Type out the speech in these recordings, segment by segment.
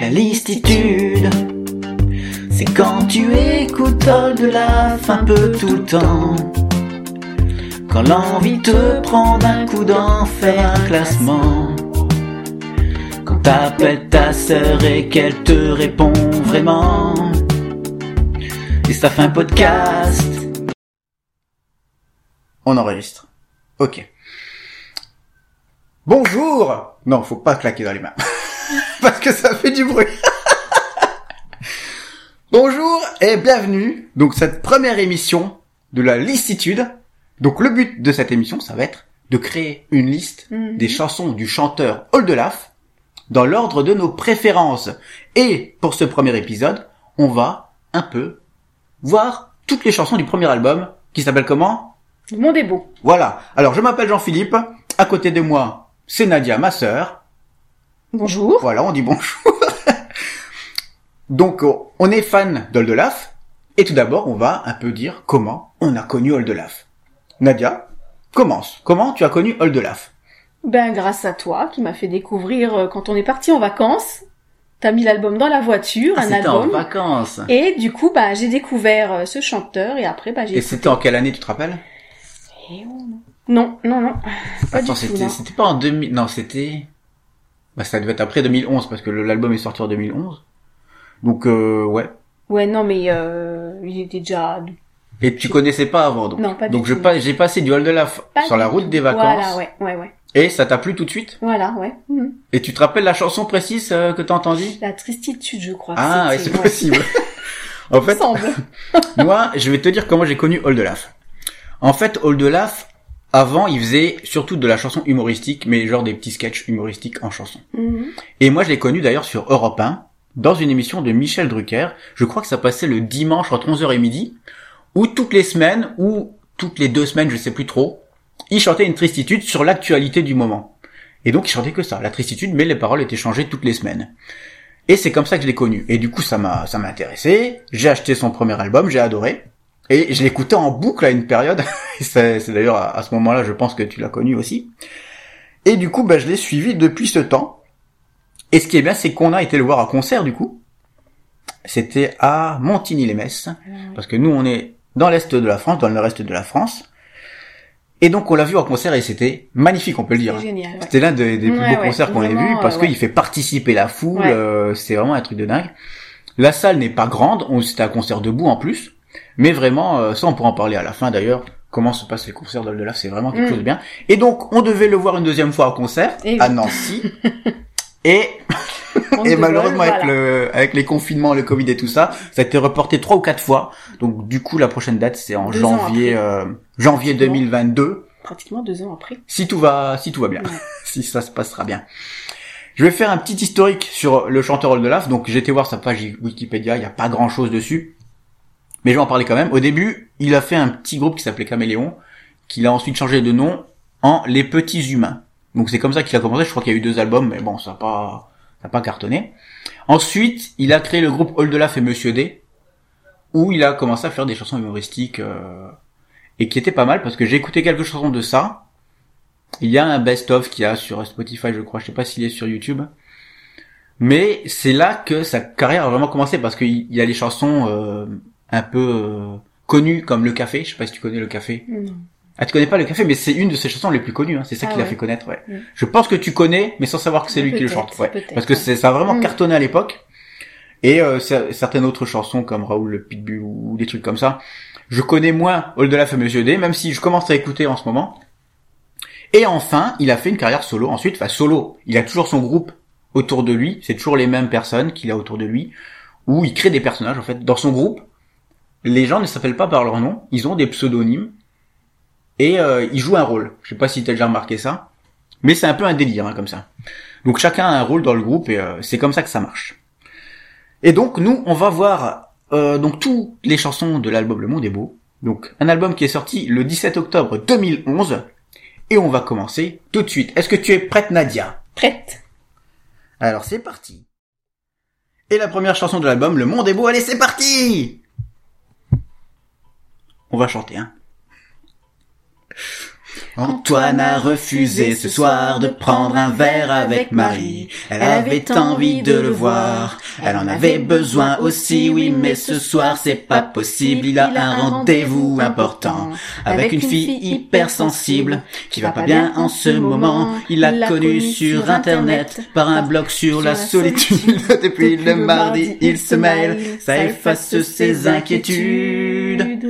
La listitude, c'est quand tu écoutes de la fin peu tout le temps. Quand l'envie te prend d'un coup d'en faire un classement. Quand t'appelles ta sœur et qu'elle te répond vraiment. Et ça fait un podcast. On enregistre. Ok. Bonjour Non, faut pas claquer dans les mains. Parce que ça fait du bruit. Bonjour et bienvenue. Donc cette première émission de la listitude. Donc le but de cette émission, ça va être de créer une liste Mhm. des chansons du chanteur Oldelaf dans l'ordre de nos préférences. Et pour ce premier épisode, on va un peu voir toutes les chansons du premier album qui s'appelle comment? Le monde est beau. voilà. Alors, je m'appelle Jean-Philippe. À côté de moi, c'est Nadia, ma sœur. Bonjour. Voilà, on dit bonjour. Donc, on est fan d'Oldelaf. Et tout d'abord, on va un peu dire comment on a connu Oldelaf. Nadia, commence. Comment tu as connu Oldelaf Ben grâce à toi qui m'as fait découvrir euh, quand on est parti en vacances. T'as mis l'album dans la voiture, un Ah, en album. vacances. Et du coup, bah j'ai découvert euh, ce chanteur et après, bah j'ai. Et c'était en quelle année, tu te rappelles? Eh oh, non. Non, non, non. Pas Attends, c'était pas en 2000, non, c'était, Bah, ça devait être après 2011, parce que l'album est sorti en 2011. Donc, euh, ouais. Ouais, non, mais euh, il était déjà. Et tu connaissais pas avant, donc. Non, pas du donc, je pas, j'ai passé du Oldelaf Pas sur du la route tout. des vacances. Voilà, ouais, ouais, ouais. Et ça t'a plu tout de suite? Voilà, ouais. Mhm. Et tu te rappelles la chanson précise euh, que t'as entendue? La tristitude, je crois. Ah, ouais, c'est possible. en fait, moi, je vais te dire comment j'ai connu Oldelaf. En fait, Oldelaf, avant, il faisait surtout de la chanson humoristique, mais genre des petits sketchs humoristiques en chanson. Mhm. Et moi, je l'ai connu d'ailleurs sur Europe 1, dans une émission de Michel Drucker. Je crois que ça passait le dimanche entre 11h et midi, où toutes les semaines, ou toutes les deux semaines, je sais plus trop, il chantait une tristitude sur l'actualité du moment. Et donc, il chantait que ça, la tristitude, mais les paroles étaient changées toutes les semaines. Et c'est comme ça que je l'ai connu. Et du coup, ça m'a, ça m'a intéressé. J'ai acheté son premier album, j'ai adoré. Et je l'écoutais en boucle à une période. C'est, d'ailleurs à, à ce moment-là, je pense que tu l'as connu aussi. Et du coup, bah, je l'ai suivi depuis ce temps. Et ce qui est bien, c'est qu'on a été le voir à concert, du coup. C'était à Montigny-les-Messes. Parce que nous, on est dans l'est de la France, dans le nord-est de la France. Et donc, on l'a vu en concert et c'était magnifique, on peut le dire. Ouais. C'était l'un des, des plus beaux ouais, concerts qu'on ait vu parce euh, qu'il fait participer la foule. Euh, c'est vraiment un truc de dingue. La salle n'est pas grande, c'était un concert debout en plus, mais vraiment euh, ça on pourra en parler à la fin d'ailleurs. Comment se passent les concerts d'Oldelaf, c'est vraiment quelque Mm. chose de bien. Et donc on devait le voir une deuxième fois au concert Et à oui. Nancy. et et de malheureusement avec voilà. le avec les confinements, le Covid et tout ça, ça a été reporté trois ou quatre fois. Donc du coup la prochaine date c'est en Deux janvier euh, janvier 2022 Pratiquement deux ans après. si tout va si tout va bien Ouais. si ça se passera bien je vais faire un petit historique sur le chanteur Oldelaf donc j'ai été voir sa page Wikipédia il y a pas grand chose dessus mais je vais en parler quand même au début il a fait un petit groupe qui s'appelait Caméléon qu'il a ensuite changé de nom en Les Petits Humains donc c'est comme ça qu'il a commencé je crois qu'il y a eu deux albums mais bon ça a pas pas cartonné ensuite il a créé le groupe Oldelaf et Monsieur D où il a commencé à faire des chansons humoristiques euh, et qui était pas mal parce que j'ai écouté quelques chansons de ça. Il y a un best-of qu'il y a sur Spotify, je crois. Je sais pas s'il est sur YouTube. Mais c'est là que sa carrière a vraiment commencé parce qu'il y a des chansons euh, un peu euh, connues comme Le Café. Je sais pas si tu connais Le Café. Non. Ah, tu connais pas Le Café, mais c'est une de ses chansons les plus connues. hein. C'est ça Ah qui l'a fait connaître. Ouais. Mm. Je pense que tu connais, mais sans savoir que c'est lui qui le chante. Ouais. Parce que ça a vraiment Mm. cartonné à l'époque. Et euh, cer- certaines autres chansons comme Raoul le Pitbull ou des trucs comme ça, je connais moins Oldelaf et Monsieur D, même si je commence à écouter en ce moment. Et enfin, il a fait une carrière solo. Ensuite, enfin solo, il a toujours son groupe autour de lui. C'est toujours les mêmes personnes qu'il a autour de lui, où il crée des personnages. En fait, dans son groupe, les gens ne s'appellent pas par leur nom, ils ont des pseudonymes et euh, ils jouent un rôle. Je sais pas si t'as déjà remarqué ça, mais c'est un peu un délire hein, comme ça. Donc chacun a un rôle dans le groupe et euh, c'est comme ça que ça marche. Et donc nous, on va voir euh, donc toutes les chansons de l'album Le Monde est beau. Donc un album qui est sorti le 17 octobre 2011 et on va commencer tout de suite. Est-ce que tu es prête Nadia? Prête. Alors c'est parti. Et la première chanson de l'album Le Monde est beau, allez c'est parti On va chanter hein. Antoine a refusé ce soir de prendre un verre avec Marie. Elle avait envie de le voir. Elle en avait besoin aussi, oui, mais ce soir c'est pas possible. Il a un rendez-vous important avec une fille hypersensible qui va pas bien en ce moment. Il l'a connue sur internet par un blog sur la solitude. Depuis le mardi, il se mêle, ça efface ses inquiétudes.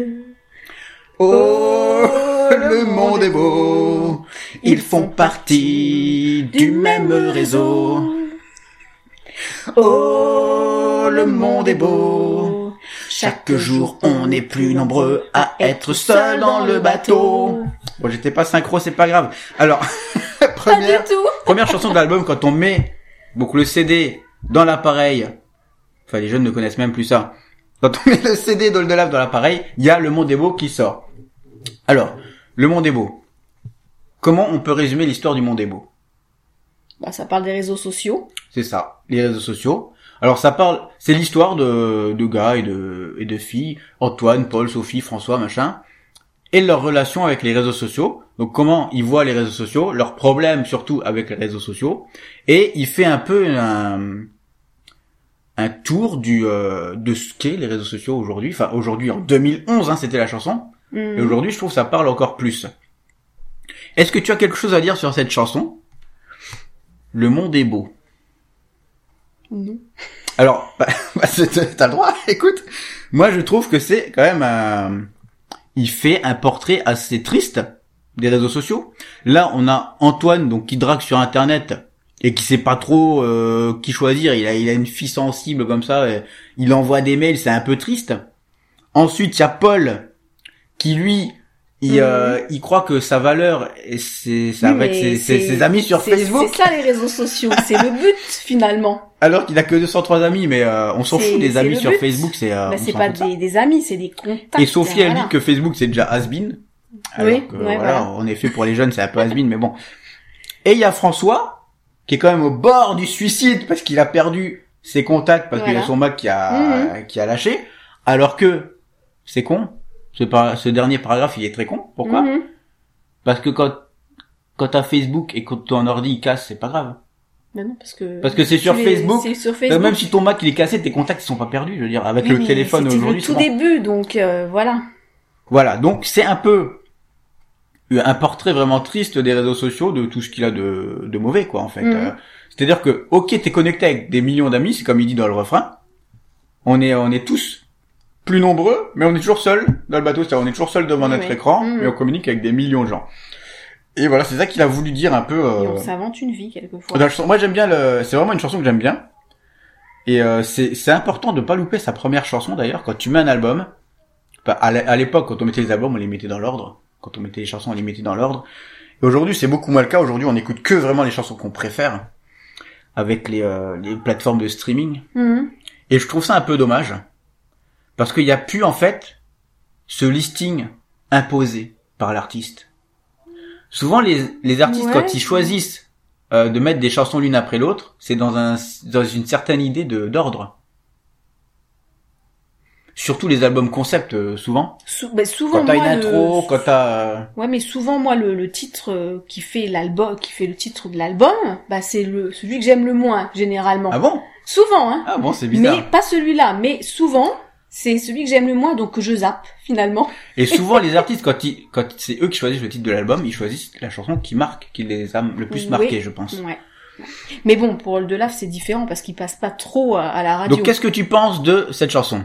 Oh, le monde est beau. Ils font partie du même réseau. Oh, le monde est beau. Chaque jour, on est plus nombreux à être seuls dans le bateau. Bon, j'étais pas synchro, c'est pas grave. Alors, première, première chanson de l'album, quand on met donc le CD dans l'appareil, enfin les jeunes ne connaissent même plus ça. Quand on met le CD lave dans l'appareil, il y a Le Monde est beau qui sort. Alors, Le Monde est beau. Comment on peut résumer l'histoire du Monde est beau? Bah, ça parle des réseaux sociaux. C'est ça, les réseaux sociaux. Alors ça parle, c'est l'histoire de, de gars et de, et de filles, Antoine, Paul, Sophie, François, machin, et leur relation avec les réseaux sociaux. Donc comment ils voient les réseaux sociaux, leurs problèmes surtout avec les réseaux sociaux, et il fait un peu un, un tour du euh, de ce qu'est les réseaux sociaux aujourd'hui. Enfin aujourd'hui en 2011, hein, c'était la chanson, Mhm. et aujourd'hui je trouve que ça parle encore plus. Est-ce que tu as quelque chose à dire sur cette chanson? Le monde est beau. Non. Alors, bah, bah, c'est- t'as le droit, écoute. Moi, je trouve que c'est quand même un... Il fait un portrait assez triste des réseaux sociaux. Là, on a Antoine, donc, qui drague sur Internet et qui sait pas trop euh, qui choisir. Il a, il a une fille sensible comme ça. il envoie des mails, c'est un peu triste. Ensuite, il y a Paul qui, lui, il, Mhm. euh, il croit que sa valeur, et c'est Oui, mais ses, ses- amis sur Facebook. C'est ça les réseaux sociaux. C'est le but finalement. Alors qu'il a que 203 amis, mais euh, on s'en fout des amis sur but. Facebook, c'est euh, Bah, c'est pas des, des amis, c'est des contacts. Et Sophie, elle voilà. dit que Facebook c'est déjà has-been. Alors Oui, que, ouais, voilà, voilà. en effet pour les jeunes c'est un peu has-been, mais bon. Et il y a François qui est quand même au bord du suicide parce qu'il a perdu ses contacts parce qu'il y a son Mac qui a qui a lâché, alors que c'est con. Ce, par- ce dernier paragraphe il est très con. Pourquoi Mhm. Parce que quand quand t'as Facebook et que ton ordi il casse, c'est pas grave. Mais non, parce que. Parce que c'est sur les- Facebook. Sur Facebook. Même si ton Mac il est cassé, tes contacts ils sont pas perdus. Je veux dire, avec Oui, le téléphone c'était aujourd'hui. le tout début, donc euh, voilà. Voilà, donc c'est un peu un portrait vraiment triste des réseaux sociaux, de tout ce qu'il a de, de mauvais, quoi, en fait. Mhm. Euh, C'est-à-dire que, ok, t'es connecté avec des millions d'amis, c'est comme il dit dans le refrain. On est, on est tous plus nombreux, mais on est toujours seul dans le bateau, c'est-à-dire on est toujours seul devant Oui, notre oui. écran, mais on communique avec des millions de gens. Et voilà, c'est ça qu'il a voulu dire un peu. Et Euh... on s'invente une vie quelquefois. dans la chanson. Moi, j'aime bien le. C'est vraiment une chanson que j'aime bien. Et euh, c'est important de pas louper sa première chanson d'ailleurs quand tu mets un album. Enfin, à l'é- à l'époque, quand on mettait les albums, on les mettait dans l'ordre. Quand on mettait les chansons, on les mettait dans l'ordre. Et aujourd'hui, c'est beaucoup moins le cas. Aujourd'hui, on écoute que vraiment les chansons qu'on préfère avec les, euh, les plateformes de streaming. Mhm. Et je trouve ça un peu dommage parce qu'il n'y a plus en fait ce listing imposé par l'artiste. Souvent, les, les artistes Ouais. quand ils choisissent euh, de mettre des chansons l'une après l'autre, c'est dans un dans une certaine idée de d'ordre. Surtout les albums concept, euh, souvent. Sou- bah, souvent Quand t'as une intro, le... quand t'as euh, Ouais, mais souvent moi le, le titre euh, qui fait l'album, qui fait le titre de l'album, bah c'est le celui que j'aime le moins généralement. ah bon? Souvent, hein. ah bon c'est bizarre. Mais pas celui-là, mais souvent c'est celui que j'aime le moins, donc que je zappe finalement. Et souvent les artistes quand ils quand c'est eux qui choisissent le titre de l'album, ils choisissent la chanson qui marque, qui les a le plus Oui. marqués, je pense. Ouais. Mais bon, pour le Delaf, c'est différent parce qu'il passe pas trop à, à la radio. Donc qu'est-ce que tu penses de cette chanson?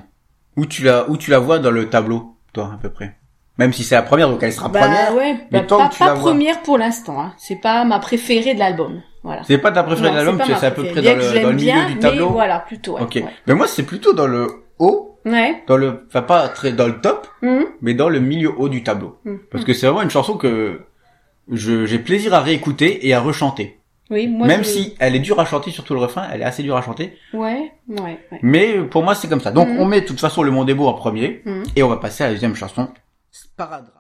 Où tu la où tu la vois dans le tableau, toi à peu près? Même si c'est la première, donc elle sera bah, première. ouais, mais bah, pas, tu pas la vois première pour l'instant. Hein. C'est pas ma préférée de l'album. Voilà. C'est pas ta préférée Non, de l'album, c'est à peu près dans le, dans le milieu bien, du tableau. Mais voilà, plutôt. Ouais. ok. Ouais. Mais moi c'est plutôt dans le haut, Ouais. dans le, enfin pas très dans le top, Mhm. mais dans le milieu haut du tableau. Mhm. Parce que c'est vraiment une chanson que je j'ai plaisir à réécouter et à rechanter. Oui, moi. Même je- si elle est dure à chanter, surtout le refrain, elle est assez dure à chanter. Ouais, ouais, ouais. Mais pour moi c'est comme ça. Donc Mhm. on met de toute façon le monde est beau en premier. Et on va passer à la deuxième chanson, Sparadra.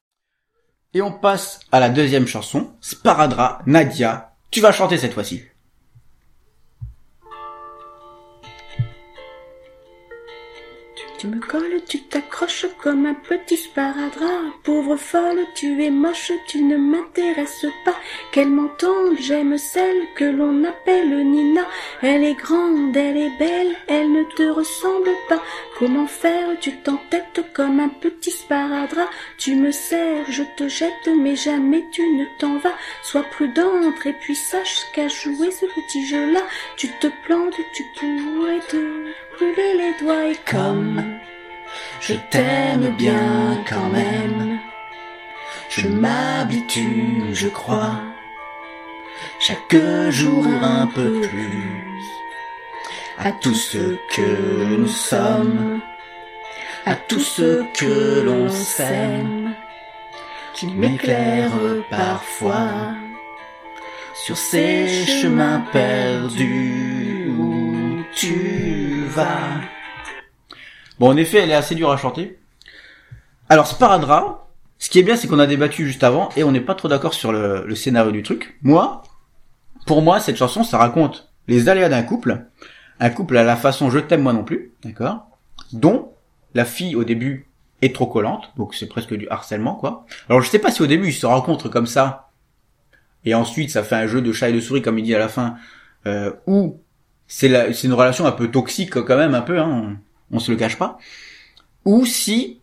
Et on passe à la deuxième chanson, Sparadra, Nadia. Tu vas chanter cette fois-ci. Tu me colles, tu t'accroches comme un petit sparadrap. Pauvre folle, tu es moche, tu ne m'intéresses pas. Quelle mentante, j'aime celle que l'on appelle Nina. Elle est grande, elle est belle, elle ne te ressemble pas. Comment faire, tu t'entêtes comme un petit sparadrap. Tu me sers, je te jette, mais jamais tu ne t'en vas. Sois prudente et puis sache qu'à jouer ce petit jeu-là, tu te plantes, tu pourrais te les doigts et comme Je t'aime bien quand même. Je m'habitue, je crois, chaque jour un peu plus à tout ce que nous sommes, à tout ce que l'on s'aime, qui m'éclaire parfois sur ces chemins perdus tu Bon, en effet, elle est assez dure à chanter. Alors, Sparadrap, ce qui est bien, c'est qu'on a débattu juste avant et on n'est pas trop d'accord sur le, le scénario du truc. Moi, pour moi, cette chanson, ça raconte les aléas d'un couple. Un couple à la façon je t'aime moi non plus, d'accord? Dont la fille au début est trop collante, donc c'est presque du harcèlement, quoi. Alors je sais pas si au début ils se rencontrent comme ça, et ensuite ça fait un jeu de chat et de souris comme il dit à la fin, euh, ou c'est la- c'est une relation un peu toxique quand même, un peu, hein, on, on se le cache pas. Ou si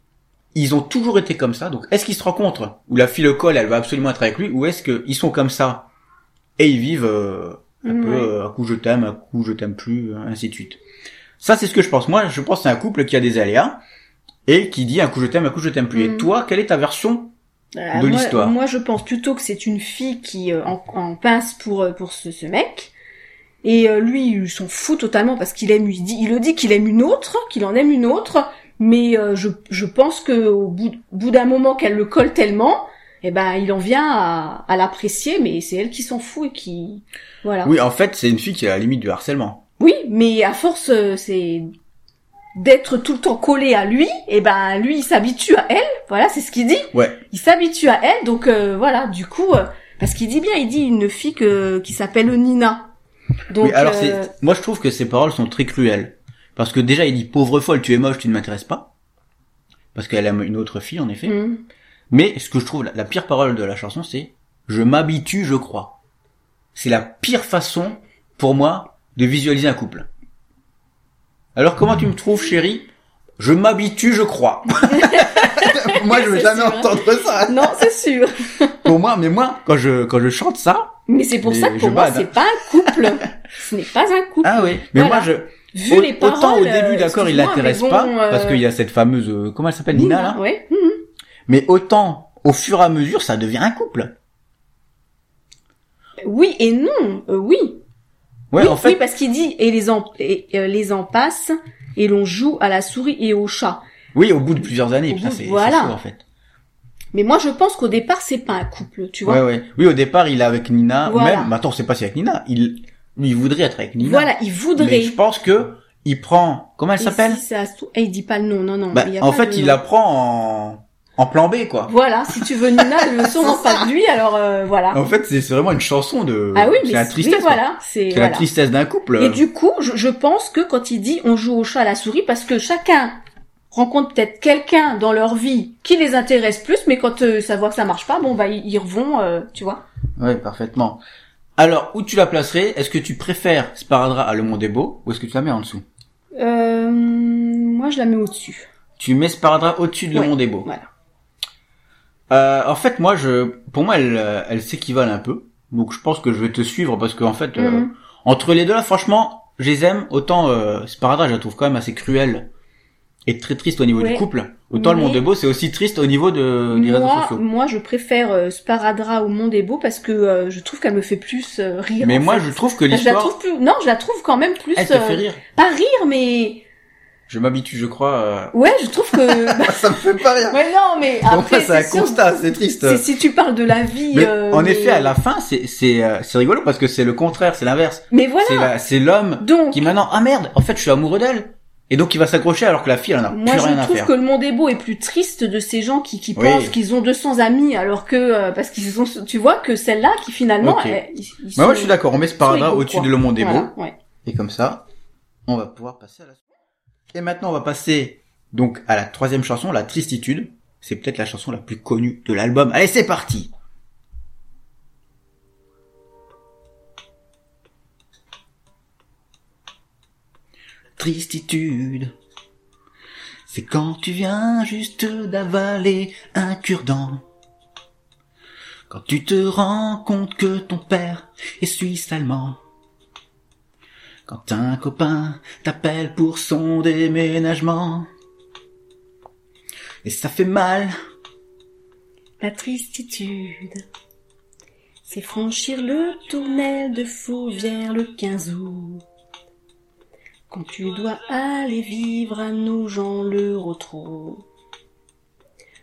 ils ont toujours été comme ça, donc est-ce qu'ils se rencontrent où la fille le colle, elle va absolument être avec lui, ou est-ce qu'ils sont comme ça et ils vivent euh, un peu Ouais. euh, un coup je t'aime, un coup je t'aime plus, euh, ainsi de suite. Ça c'est ce que je pense. Moi je pense que c'est un couple qui a des aléas et qui dit un coup je t'aime, un coup je t'aime plus. Et Mhm. toi, quelle est ta version Euh, de l'histoire? Moi, je pense plutôt que c'est une fille qui euh, en, en pince pour euh, pour ce, ce mec. Et euh, lui, il s'en fout totalement parce qu'il aime, il dit, il le dit qu'il aime une autre, qu'il en aime une autre. Mais euh, je, je pense que au bout, bout d'un moment qu'elle le colle tellement, eh ben, il en vient à, à l'apprécier. Mais c'est elle qui s'en fout et qui, voilà. Oui, en fait, c'est une fille qui est à la limite du harcèlement. Oui, mais à force, euh, c'est d'être tout le temps collé à lui, et ben lui il s'habitue à elle, voilà, c'est ce qu'il dit. Ouais. Il s'habitue à elle, donc euh, voilà, du coup, euh, parce qu'il dit bien, il dit une fille que, qui s'appelle Nina. Donc, oui, alors euh, moi je trouve que ces paroles sont très cruelles parce que déjà il dit pauvre folle, tu es moche, tu ne m'intéresses pas. Parce qu'elle aime une autre fille en effet. hum, Mais ce que je trouve la, la pire parole de la chanson, c'est je m'habitue, je crois. C'est la pire façon pour moi de visualiser un couple. Alors comment tu me trouves, chérie? Je m'habitue, je crois. moi, je veux jamais sûr. entendre ça. non, c'est sûr. Pour moi, mais moi, quand je quand je chante ça, Mais c'est pour Mais ça que pour moi, c'est pas un couple. Ce n'est pas un couple. ah oui. Mais Voilà. moi, je Vu au- les paroles. autant au début, euh, d'accord, il l'intéresse bon, pas euh, parce qu'il y a cette fameuse euh, comment elle s'appelle Nina, là. ouais. hum. Mais autant au fur et à mesure, ça devient un couple. Oui et non, euh, oui. Ouais, oui, en fait, oui, parce qu'il dit et les en et, euh, les en passe et l'on joue à la souris et au chat. oui, au bout de plusieurs années, putain, c'est voilà. en fait. Mais moi je pense qu'au départ c'est pas un couple, tu vois. Ouais, ouais. Oui, au départ, il est avec Nina. ou Voilà. Même, attends, c'est pas si avec Nina. Il, lui, il voudrait être avec Nina. Voilà, il voudrait. Mais je pense que il prend. Comment elle Et s'appelle si ça trouve- eh, il dit pas le nom, non non. Bah, il y a En pas fait, il la prend en en plan B, quoi. Voilà, si tu veux Nina, elle veut sûrement pas de lui, alors euh, voilà. En fait, c'est vraiment une chanson de. ah oui, mais c'est la tristesse. oui, voilà, c'est la tristesse d'un couple. Et du coup, je, je pense que quand il dit on joue au chat à la souris, parce que chacun rencontre peut-être quelqu'un dans leur vie qui les intéresse plus, mais quand euh, ça voit que ça marche pas, bon bah ils, ils revont, euh, tu vois. Ouais, parfaitement. Alors, où tu la placerais? Est-ce que tu préfères Sparadrap à Le Monde est beau ou est-ce que tu la mets en dessous? Euh, moi je la mets au-dessus. Tu mets Sparadrap au-dessus de Le Ouais, Monde est beau. Voilà. Euh, en fait, moi, je, pour moi, elle, euh, elle s'équivalent un peu. Donc, je pense que je vais te suivre parce qu'en fait, euh, Mhm. entre les deux là, franchement, je les aime. Autant euh, Sparadrap, je la trouve quand même assez cruelle et très triste au niveau Ouais. du couple. Autant Le Monde est beau, c'est aussi triste au niveau de, des réseaux moi, sociaux. moi, je préfère euh, Sparadrap au Monde est beau parce que euh, je trouve qu'elle me fait plus euh, rire. Mais en moi, fait. je trouve que l'histoire, plus. Non, je la trouve quand même plus. elle te euh, fait rire. Pas rire, mais Je m'habitue, je crois. euh. ouais, je trouve que. ça me fait pas rire. ouais, non, mais moi, après, c'est un sûr, constat, c'est triste. si tu parles de la vie. Mais euh, en mais- effet, à la fin, c'est c'est euh, c'est rigolo parce que c'est le contraire, c'est l'inverse. Mais voilà. C'est l'homme Donc, qui maintenant ah merde, en fait, je suis amoureux d'elle. Et donc il va s'accrocher alors que la fille elle en a moi, plus je rien à trouve faire. que le monde est beau plus triste de ces gens qui, qui Oui. pensent qu'ils ont 200 amis alors que euh, parce qu'ils ont, tu vois, que celle-là qui finalement, Ok. elle- ils, ils Bah, sont- moi je suis d'accord, on met ce paragraphe au-dessus de Le Monde est Voilà, beau. ouais. Et comme ça, on va pouvoir passer à la suite. Et maintenant on va passer donc à la troisième chanson, La Tristitude. C'est peut-être la chanson la plus connue de l'album. Allez, c'est parti Tristitude. C'est quand tu viens juste d'avaler un cure-dent. Quand tu te rends compte que ton père est suisse-allemand. Quand un copain t'appelle pour son déménagement. Et ça fait mal. La tristitude, c'est franchir le tournel de Fourvière le 15 août. Quand tu dois aller vivre à Nogent le retrouve.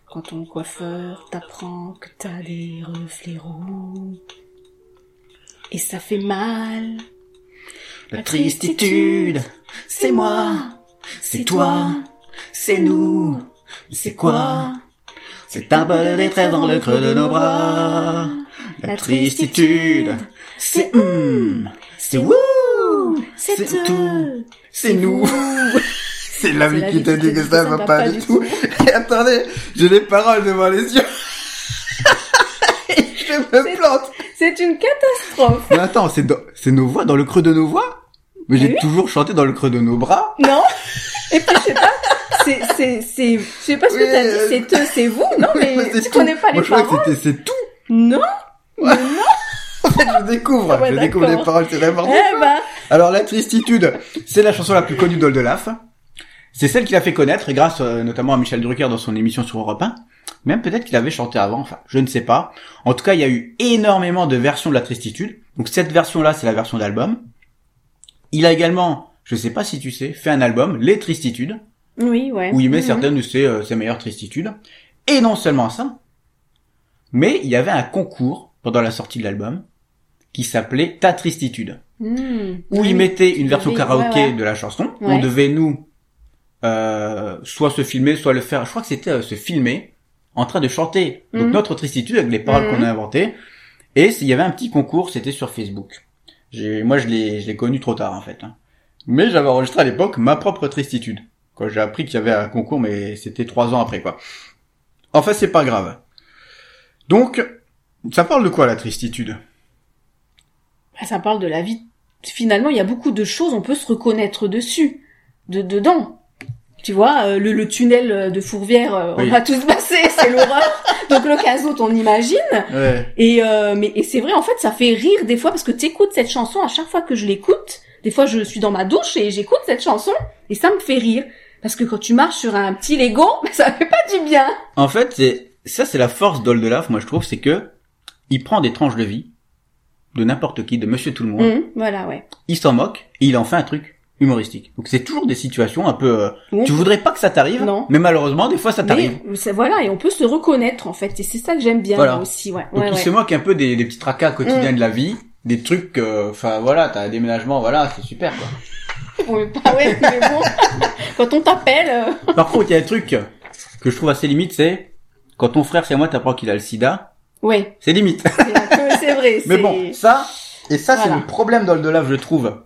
Quand ton coiffeur t'apprend que t'as des reflets roux. Et ça fait mal. La tristitude, c'est moi, c'est toi, c'est nous, c'est quoi? C'est un peu de détresse dans le creux de nos bras. La tristitude, c'est hum, c'est wouh, c'est tout, c'est nous. C'est l'ami qui te dit que ça va pas du tout. Et attendez, j'ai les paroles devant les yeux. je me plante. C'est une catastrophe. Mais attends, c'est nos voix dans le creux de nos voix? Mais j'ai Oui. toujours chanté dans le creux de nos bras. Non Et puis je sais pas, c'est, c'est, c'est, je sais pas ce que t'as euh, dit, c'est eux, c'est vous, non mais tu connais pas Moi, les je crois paroles que c'était c'est tout. Non Mais non En fait, je découvre, Ah ouais, je découvre les paroles, c'est n'importe Eh quoi. ben, Alors, La Tristitude, c'est la chanson la plus connue d'Oldelaf. C'est celle qu'il a fait connaître, et grâce euh, notamment à Michel Drucker dans son émission sur Europe 1. Même peut-être qu'il avait chanté avant, enfin, je ne sais pas. En tout cas, il y a eu énormément de versions de La Tristitude. Donc cette version-là, c'est la version d'album. Il a également, je sais pas si tu sais, fait un album, Les Tristitudes, oui, ouais. où il met Mhm. certaines de ses, euh, ses meilleures tristitudes. Et non seulement ça, mais il y avait un concours pendant la sortie de l'album qui s'appelait Ta Tristitude, Mhm. où Oui. il mettait une version ouais, karaoké ouais. de la chanson. Ouais. On devait nous euh, soit se filmer, soit le faire. Je crois que c'était euh, se filmer en train de chanter donc Mhm. notre tristitude avec les paroles Mhm. qu'on a inventées. Et il y avait un petit concours, c'était sur Facebook. J'ai, moi, je l'ai, je l'ai connu trop tard en fait. hein. Mais j'avais enregistré à l'époque ma propre tristitude. Quand j'ai appris qu'il y avait un concours, mais c'était trois ans après quoi. Enfin, c'est pas grave. Donc, ça parle de quoi la tristitude? Bah, Ça parle de la vie. Finalement, il y a beaucoup de choses, on peut se reconnaître dessus, de dedans. Tu vois, euh, le, le tunnel de Fourvière, euh, Oui. on a tous passé, c'est l'horreur. Donc le caso, on imagine. Ouais. Et euh, mais et c'est vrai, en fait, ça fait rire des fois parce que t'écoutes cette chanson à chaque fois que je l'écoute. Des fois, je suis dans ma douche et j'écoute cette chanson et ça me fait rire parce que quand tu marches sur un petit Lego, ça fait pas du bien. En fait, c'est ça, c'est la force d'Oldelaf, moi je trouve, c'est que il prend des tranches de vie de n'importe qui, de Monsieur Tout le Monde, Hum, voilà, ouais. il s'en moque et il en fait un truc humoristique. Donc c'est toujours des situations un peu. euh, tu voudrais pas que ça t'arrive, Non. mais malheureusement des fois ça t'arrive. Voilà, et on peut se reconnaître en fait, et c'est ça que j'aime bien Voilà. aussi, ouais. Donc ouais, il ouais. se moque un peu des, des petits tracas quotidiens Mm. de la vie, des trucs. euh, Enfin voilà, t'as un déménagement, voilà, c'est super quoi. Ouais, mais bon, quand on t'appelle, euh, Par contre, il y a un truc que je trouve assez limite, c'est quand ton frère c'est moi t'apprends qu'il a le SIDA, ouais, c'est limite. c'est vrai. Mais bon, ça, et ça c'est le problème d'Oldelaf, je trouve,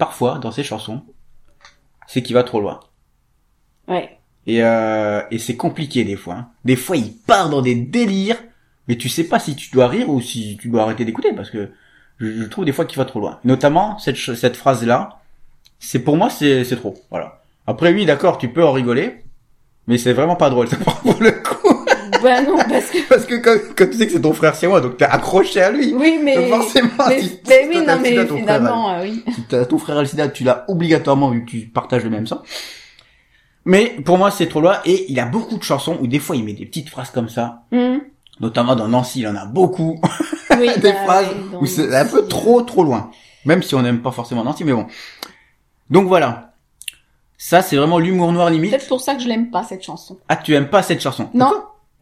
parfois, dans ses chansons, c'est qu'il va trop loin. ouais, Et, euh, et c'est compliqué des fois. hein. Des fois, il part dans des délires, mais tu sais pas si tu dois rire ou si tu dois arrêter d'écouter, parce que je, trouve des fois qu'il va trop loin. Notamment, cette, cette phrase-là, c'est pour moi, c'est c'est trop. Voilà. Après, oui, d'accord, tu peux en rigoler, mais c'est vraiment pas drôle, ça pour le coup. Bah non, parce que Parce que quand, quand tu sais que c'est ton frère, c'est moi, donc t'es accroché à lui. oui, mais Donc forcément, mais, si- mais si oui, non, mais ton frère, euh, oui. si t'as ton frère a le sida, tu l'as obligatoirement vu que tu partages le même sang. Mais pour moi, c'est trop loin. Et il a beaucoup de chansons où des fois il met des petites phrases comme ça. Hum, Notamment dans Nancy, il en a beaucoup. oui, des bah, phrases où c'est un peu trop, trop loin. Même si on n'aime pas forcément Nancy, mais bon. Donc voilà. Ça, c'est vraiment l'humour noir limite. Peut-être pour ça que je l'aime pas cette chanson. Ah, tu aimes pas cette chanson Non,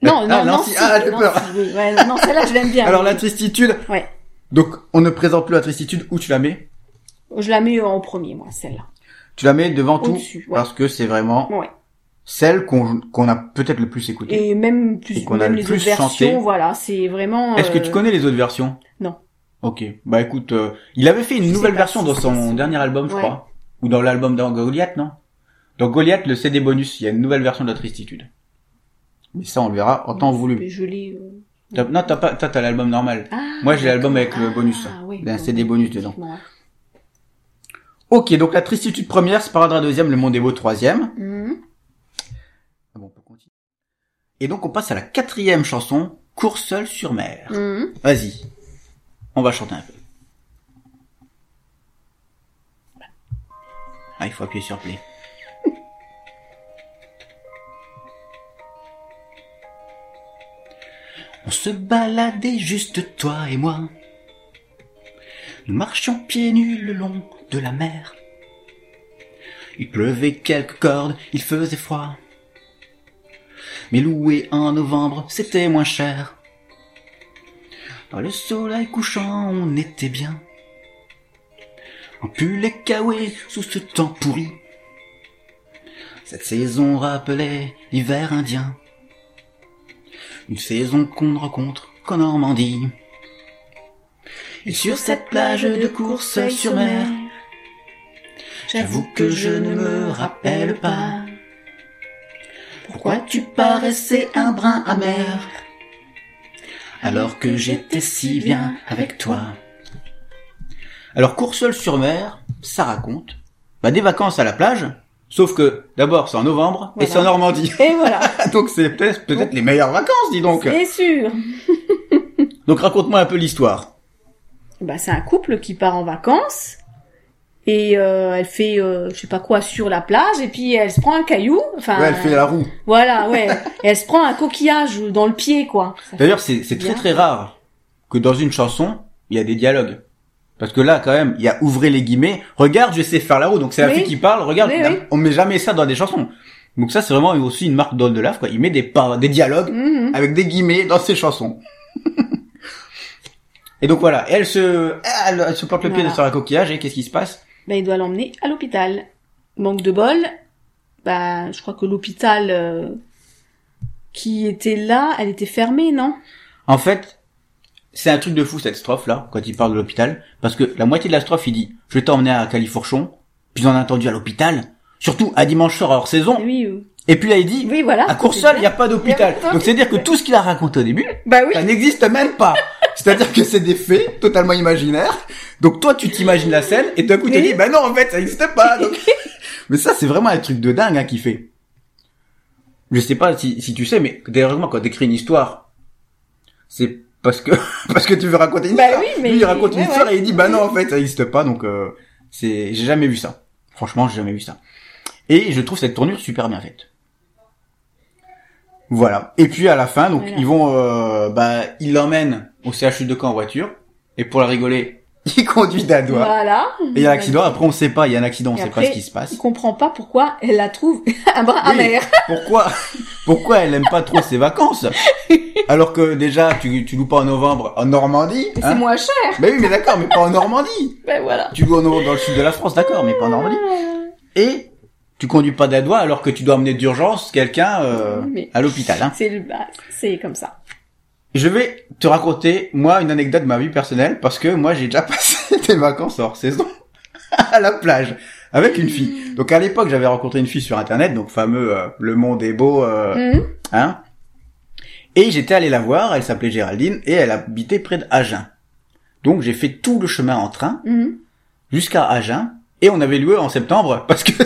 non, Ah, non, Nancy, Nancy, ah, j'ai Nancy, peur. oui, ouais, non, celle-là, je l'aime bien. Alors la tristitude. Ouais. Donc on ne présente plus la tristitude. Où tu la mets? Je la mets en premier, moi, celle-là. Tu la mets devant tout. Au-dessus, ouais. Parce que c'est vraiment Ouais. celle qu'on qu'on a peut-être le plus écoutée. Et même plus, Et qu'on a même le les plus autres versions, voilà, c'est vraiment. Est-ce que euh, tu connais les autres versions? Non. Ok. Bah écoute, euh, il avait fait une Je nouvelle version si dans son dernier album, je crois. Ou dans l'album d'Angoliath, non? Dans Goliath, le CD bonus, il y a une nouvelle version de la tristitude. Mais ça, on le verra en temps voulu. Euh, T'as- Non, t'as pas, toi, t'as l'album normal. Ah, Moi, j'ai l'album avec le bonus. Ah, oui, un bon, CD bonus dedans. Ok, donc la tristitude première, Sparadrap deuxième, le monde est beau troisième. Mhm. Ah bon, on peut continuer. Et donc on passe à la quatrième chanson, Cours seul sur mer. Mhm. Vas-y, on va chanter un peu. Ah, il faut appuyer sur play. On se baladait juste toi et moi. Nous marchions pieds nus le long de la mer. Il pleuvait quelques cordes, il faisait froid. Mais louer en novembre, c'était moins cher. Dans le soleil couchant, on était bien. En pull et kawaii sous ce temps pourri. Cette saison rappelait l'hiver indien. Une saison qu'on ne rencontre qu'en Normandie. Et sur cette plage de course sur mer, j'avoue que je ne me rappelle pas. Pourquoi tu paraissais un brin amer alors que j'étais si bien avec toi? Alors Courseul sur mer, ça raconte bah, des vacances à la plage, sauf que d'abord c'est en novembre et c'est en Normandie. Et voilà. donc c'est peut-être les meilleures vacances, dis donc. C'est sûr. Donc raconte-moi un peu l'histoire. Bah, c'est un couple qui part en vacances et euh, elle fait euh, je sais pas quoi sur la plage et puis elle se prend un caillou. Enfin, Ouais, elle fait la roue. voilà, ouais. et elle se prend un coquillage dans le pied, quoi. D'ailleurs, c'est c'est très très rare que dans une chanson, il y a des dialogues. Parce que là, quand même, il y a ouvrez les guillemets. Regarde, je sais faire la roue. Donc c'est la fille qui parle. Regarde, on- met jamais ça dans des chansons. Donc ça, c'est vraiment aussi une marque de Lave, quoi. Il met des par- des dialogues Mhm. avec des guillemets dans ses chansons. et donc voilà, elle se, elle, elle se porte le pied sur la coquillage et qu'est-ce qui se passe? Ben, il doit l'emmener à l'hôpital. Manque de bol. Bah, je crois que l'hôpital euh, qui était là, elle était fermée, non? En fait, c'est un truc de fou cette strophe là, quand il parle de l'hôpital, parce que la moitié de la strophe il dit je vais t'emmener à Califourchon, puis on a entendu à l'hôpital, surtout à dimanche soir hors saison, Oui, euh, et puis là il dit oui, voilà. à Courseul il n'y a pas d'hôpital. Donc c'est dire que tout ce qu'il a raconté au début, Bah oui. ça n'existe même pas. C'est-à-dire que c'est des faits totalement imaginaires. Donc toi tu t'imagines la scène et d'un coup tu te Oui. dis bah non en fait ça n'existe pas. Donc... mais ça c'est vraiment un truc de dingue hein, qu'il fait. Je sais pas si, si tu sais, mais d'ailleurs quand t'écris une histoire, c'est parce que parce que tu veux raconter une Bah histoire. oui, mais- Lui il raconte une ouais, histoire ouais. et il dit bah non en fait ça n'existe pas donc euh, c'est j'ai jamais vu ça. Franchement j'ai jamais vu ça. Et je trouve cette tournure super bien faite. Voilà. Et puis à la fin, donc Voilà. ils vont, euh, bah, ils l'emmènent au CHU de Caen en voiture. Et pour la rigoler, il conduit d'un doigt. Voilà. Et il y a un accident. Après, on sait pas. Il y a un accident. On Et sait après, pas ce qui se passe. Il comprend pas pourquoi elle la trouve un brin Oui. amer. Pourquoi, pourquoi elle aime pas trop ses vacances? Alors que déjà, tu, tu loues pas en novembre en Normandie. Hein? C'est moins cher. mais oui, mais d'accord, mais pas en Normandie. Ben voilà. Tu loues en novembre dans le sud de la France, d'accord, mais pas en Normandie. Et tu conduis pas d'un doigt alors que tu dois emmener d'urgence quelqu'un euh, à l'hôpital. Hein? C'est le, bah, c'est comme ça. Je vais te raconter, moi, une anecdote de ma vie personnelle, parce que moi, j'ai déjà passé des vacances hors saison à la plage avec une fille. Donc, à l'époque, j'avais rencontré une fille sur Internet, donc fameux euh, Le Monde est beau, euh, Mhm. hein. Et j'étais allé la voir, elle s'appelait Géraldine, et elle habitait près d'Agen. Donc, j'ai fait tout le chemin en train Mhm. jusqu'à Agen, et on avait loué en septembre, parce que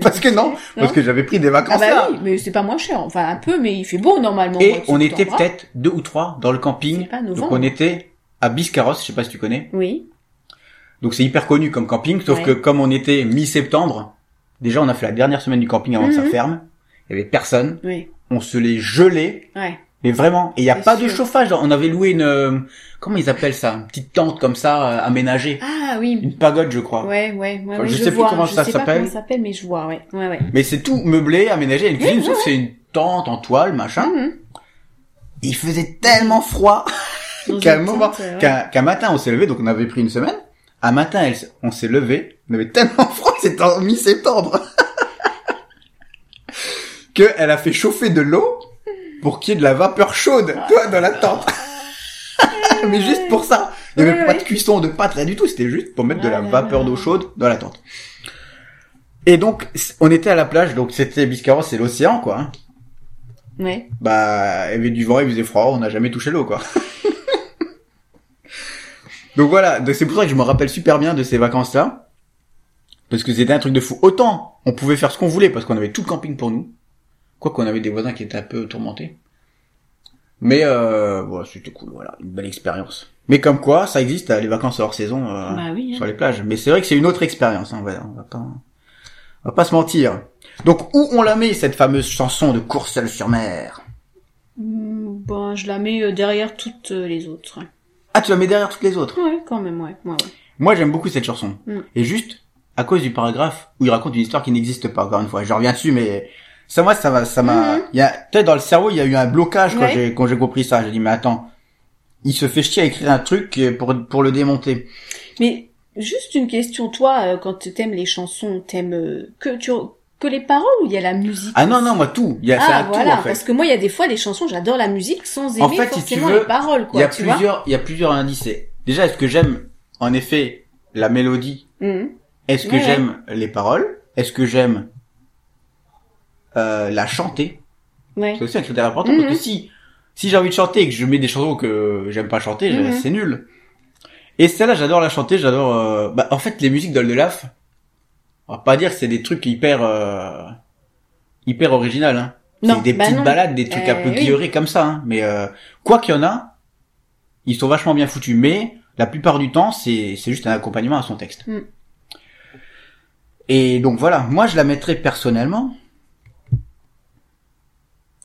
parce que non, parce que j'avais pris des Ah vacances bah là. oui, mais c'est pas moins cher. Enfin, un peu, mais il fait beau normalement. Et on était peut-être deux ou trois dans le camping. Pas Donc on était à Biscarros, je sais pas si tu connais. Oui. Donc c'est hyper connu comme camping, sauf Ouais. que comme on était mi-septembre, déjà on a fait la dernière semaine du camping avant que ça Mhm. ferme. Il y avait personne. Oui. On se les gelait, Ouais. Mais vraiment. Et il y a pas de chauffage. On avait loué une, euh, comment ils appellent ça, une petite tente comme ça euh, aménagée, Ah oui. une pagode je crois. Ouais, ouais, ouais. Enfin, ouais, je je, sais plus vois. comment je ça sais pas s'appelle. comment ça s'appelle, mais je vois, ouais. Ouais, ouais. Mais c'est tout meublé, aménagé. Une cuisine, Oui, sauf c'est une tente en toile, machin. Mhm. Il faisait tellement froid qu'à ouais. qu'un qu'un matin on s'est levé, donc on avait pris une semaine. Un matin, elle on s'est levé, on avait tellement froid, c'était en mi-septembre, que elle a fait chauffer de l'eau pour qu'il y ait de la vapeur chaude, toi, dans la tente. Mais juste pour ça. Il n'y avait pas de cuisson de pâte, rien du tout, c'était juste pour mettre de la vapeur d'eau chaude dans la tente. Et donc, on était à la plage, donc c'était Biscarrosse, c'est l'océan, quoi. hein. Ouais. Bah, il y avait du vent, il faisait froid, on n'a jamais touché l'eau, quoi. donc voilà, c'est pour ça que je me rappelle super bien de ces vacances-là. Parce que c'était un truc de fou. Autant, on pouvait faire ce qu'on voulait, parce qu'on avait tout le camping pour nous. Quoi qu'on avait des voisins qui étaient un peu tourmentés. Mais, euh, voilà, c'était cool, voilà, une belle expérience. Mais comme quoi, ça existe, euh, les vacances hors saison, euh, Bah oui. hein. sur les plages. Mais c'est vrai que c'est une autre expérience, hein, on va, on va pas, on va pas se mentir. Donc, où on la met, cette fameuse chanson de Courseul sur mer? Hmm, Bon, je la mets euh, derrière toutes euh, les autres. Ah, tu la mets derrière toutes les autres? Ouais, quand même, ouais. ouais, ouais. Moi, j'aime beaucoup cette chanson. Mm. Et juste, à cause du paragraphe où il raconte une histoire qui n'existe pas, encore une fois. Je reviens dessus, mais ça, moi, ça va, ça m'a, Mhm. il y a, peut-être dans le cerveau, il y a eu un blocage quand Ouais. j'ai, quand j'ai compris ça. J'ai dit, mais attends, il se fait chier à écrire un truc pour, pour le démonter. Mais juste une question, toi, euh, quand t'aimes les chansons, t'aimes euh, que tu que les paroles ou il y a la musique Ah non, non, moi, tout. Il y a, Ah un tout, voilà, en fait. parce que moi il y a des fois des chansons, j'adore la musique sans aimer En fait, si tu forcément veux, les paroles, Il quoi. y a tu plusieurs, il y a plusieurs indices. Déjà, est-ce que j'aime, en effet, la mélodie? Mhm. Est-ce que Ouais, ouais. j'aime les paroles? Est-ce que j'aime, euh, la chanter? Ouais. C'est aussi un critère important Mhm. parce que si si j'ai envie de chanter et que je mets des chansons que j'aime pas chanter, Mhm. c'est nul. Et celle-là, j'adore la chanter, j'adore. euh, Bah, en fait, les musiques d'Oldelaf, on va pas dire que c'est des trucs hyper euh, hyper original. Hein. Non, c'est des bah petites non. balades, des trucs un Euh, peu oui. guillorés comme ça. Hein. Mais euh, quoi qu'il y en a, ils sont vachement bien foutus. Mais la plupart du temps, c'est c'est juste un accompagnement à son texte. Mm. Et donc voilà, moi je la mettrais personnellement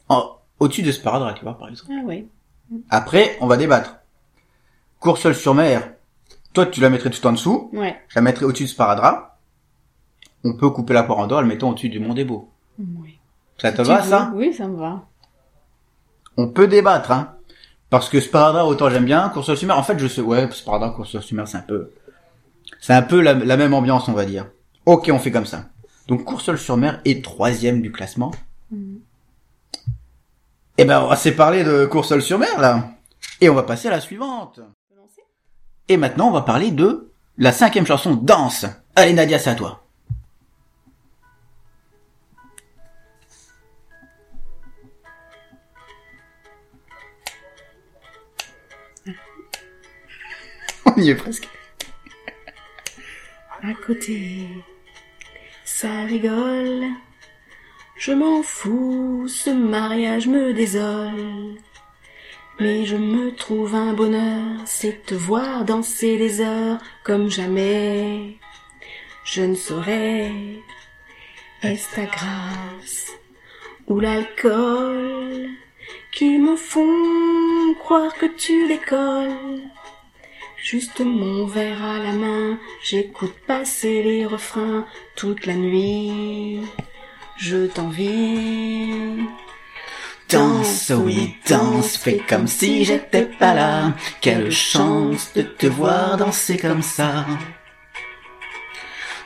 en- au-dessus de Sparadrap, tu vois, par exemple. Ah ouais. Après, on va débattre. Courseul sur mer, toi tu la mettrais tout en dessous, Ouais. je la mettrais au-dessus de Sparadrap. On peut couper la poire en deux en le mettant au-dessus du Mont des Beaux. Oui. Ça te va veux ça? Oui, ça me va. On peut débattre, hein. Parce que Sparadrap, autant j'aime bien, Courseul sur mer, en fait je sais, ouais, Sparadrap, Courseul sur mer, c'est un peu, c'est un peu la, la même ambiance, on va dire. Ok, on fait comme ça. Donc Courseul sur mer est troisième du classement. Mhm. Eh ben, on va se parler de Courseul sur mer, là. Et on va passer à la suivante. Et maintenant, on va parler de la cinquième chanson, Danse. Allez, Nadia, c'est à toi. On y est presque. À côté, ça rigole. Je m'en fous, ce mariage me désole. Mais je me trouve un bonheur, c'est te voir danser des heures comme jamais. Je ne saurais, est-ce ta grâce ou l'alcool qui me font croire que tu décolles? Juste mon verre à la main, j'écoute passer les refrains toute la nuit. Je t'envie. Danse, oui, danse, fais comme si j'étais pas là. Quelle chance de te voir danser comme ça.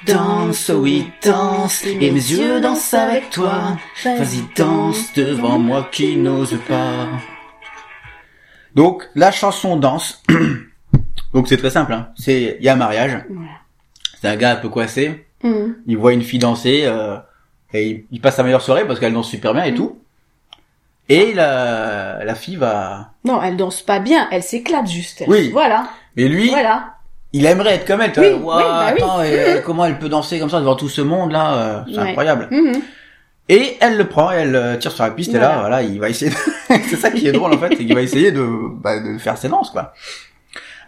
Danse, oui, danse, et mes yeux dansent avec toi. Vas-y, danse devant moi qui n'ose pas. Donc, la chanson danse. Donc, c'est très simple, hein. C'est, il y a un mariage. C'est un gars un peu coincé. Hum. Il voit une fille danser, euh, et il, il passe sa meilleure soirée parce qu'elle danse super bien et tout. Et la, la fille va, Non, elle danse pas bien, elle s'éclate juste. elle. Oui. Voilà. mais lui, Voilà. il aimerait être comme elle. tu Oui, vois. oui, bah oui. attends, et- comment elle peut danser comme ça devant tout ce monde là euh, C'est Ouais. incroyable. Mhm. Et elle le prend, et elle euh, tire sur la piste et là, Voilà. il va essayer. De... c'est ça qui est drôle en fait, c'est qu'il va essayer de, bah, de faire ses danses quoi.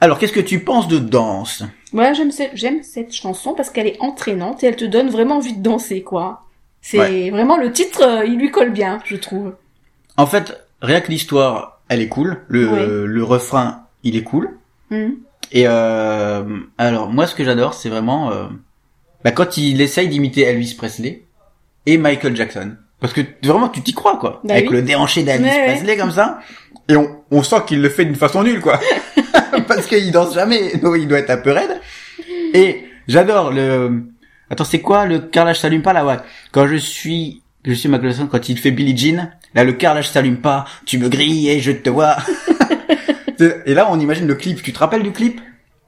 Alors, qu'est-ce que tu penses de danse? J'aime cette, j'aime cette chanson parce qu'elle est entraînante et elle te donne vraiment envie de danser, quoi. C'est vraiment le titre, euh, il lui colle bien, je trouve. En fait, rien que l'histoire, elle est cool. Le, Ouais. le refrain, il est cool. Mhm. Et euh, alors moi ce que j'adore c'est vraiment euh, bah, quand il essaye d'imiter Elvis Presley et Michael Jackson parce que vraiment tu t'y crois quoi Bah avec oui. le déhanché d'Elvis ouais. Presley comme ça et on, on sent qu'il le fait d'une façon nulle quoi parce qu'il danse jamais donc il doit être un peu raide et j'adore le attends c'est quoi le carrelage s'allume pas là ouais quand je suis je suis Michael Jackson quand il fait Billie Jean là le carrelage s'allume pas tu me grilles et je te vois et là on imagine le clip tu te rappelles du clip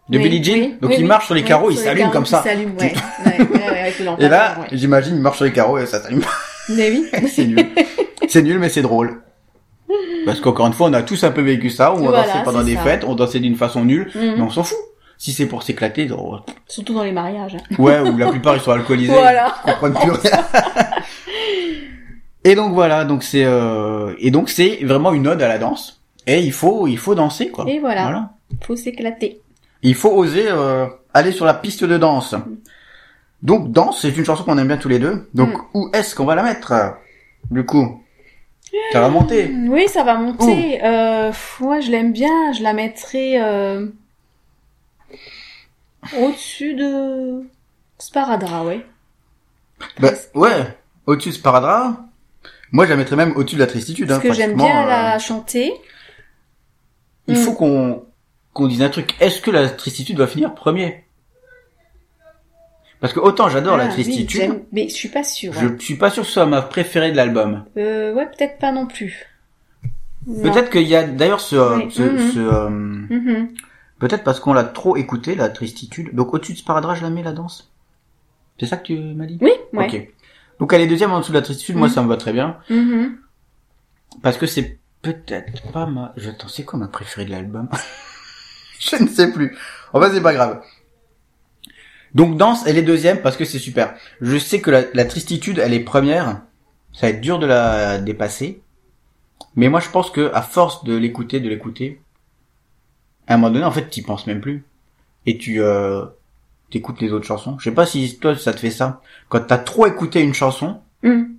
de Oui, Billie Jean. oui, Donc oui, il marche sur les Oui, carreaux, il s'allume comme ça. s'allument, ouais. Ouais, Et là, ouais. j'imagine, il marche sur les carreaux et ça s'allume. Mais oui. c'est nul. C'est nul, mais c'est drôle. Parce qu'encore une fois, on a tous un peu vécu ça, où on Voilà, dansait pendant des ça. fêtes, on dansait d'une façon nulle, Mhm. mais on s'en fout. Si c'est pour s'éclater, oh, Surtout dans les mariages. hein. ouais, ou la plupart ils sont alcoolisés, Voilà. ils comprennent plus rien. et donc voilà, donc c'est euh... et donc c'est vraiment une ode à la danse. Et il faut il faut danser quoi. Et voilà. Faut s'éclater. Il faut oser euh, aller sur la piste de danse. Donc danse, c'est une chanson qu'on aime bien tous les deux. Donc Mm. où est-ce qu'on va la mettre Du coup, ça va monter. Oui, ça va monter. Euh, moi, je l'aime bien. Je la mettrai euh, au-dessus de Sparadra, ouais. Bah, ouais, au-dessus de Sparadrap. Moi, je la mettrais même au-dessus de la tristitude. Parce hein, que j'aime bien euh, la chanter. Il Mm. faut qu'on qu'on dise un truc. Est-ce que la tristitude va finir premier? Parce que autant j'adore la Ah, tristitude, mais je suis pas sûre. je suis pas sûr que ce soit ma préférée de l'album. Euh, ouais, peut-être pas non plus. Peut-être qu'il y a d'ailleurs ce, euh, Oui, ce, mhm. ce, euh, Mhm. Peut-être parce qu'on l'a trop écouté la tristitude. Donc au-dessus de Sparadrap, je la mets la danse. C'est ça que tu m'as dit? Oui, ouais. Ok. Donc elle est deuxième en dessous de la tristitude. Moi, Mhm. ça me va très bien Mhm. parce que c'est peut-être pas ma. Je attends, c'est quoi ma préférée de l'album? Je ne sais plus. Enfin, c'est pas grave. Donc danse, elle est deuxième parce que c'est super. Je sais que la, la tristitude, elle est première. Ça va être dur de la dépasser. Mais moi, je pense que à force de l'écouter, de l'écouter, à un moment donné, en fait, t'y penses même plus. Et tu euh, t'écoutes les autres chansons. Je sais pas si toi, ça te fait ça. Quand t'as trop écouté une chanson, Mhm.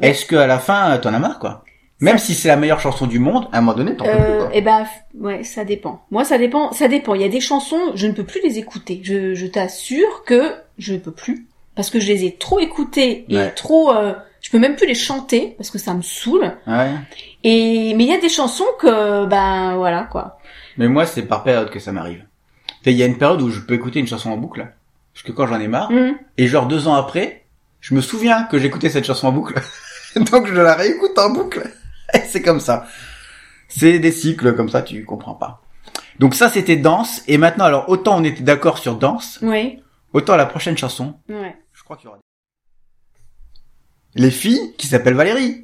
est-ce que à la fin, t'en as marre, quoi? Même si c'est la meilleure chanson du monde, à un moment donné, t'en peux plus, Euh, quoi. eh ben, ouais, ça dépend. Moi, ça dépend. Ça dépend. Il y a des chansons, je ne peux plus les écouter. Je, je t'assure que je ne peux plus parce que je les ai trop écoutées et Ouais. trop. euh, je peux même plus les chanter parce que ça me saoule. Ouais. Et mais il y a des chansons que, ben voilà quoi. Mais moi, c'est par période que ça m'arrive. Il y a une période où je peux écouter une chanson en boucle. Parce que quand j'en ai marre, Mhm. et genre deux ans après, je me souviens que j'écoutais cette chanson en boucle. Donc je la réécoute en boucle. Et c'est comme ça. C'est des cycles comme ça, tu comprends pas. Donc ça, c'était danse. Et maintenant, alors, autant on était d'accord sur danse, Oui. autant la prochaine chanson, Ouais. je crois qu'il y aura... Les filles qui s'appellent Valérie.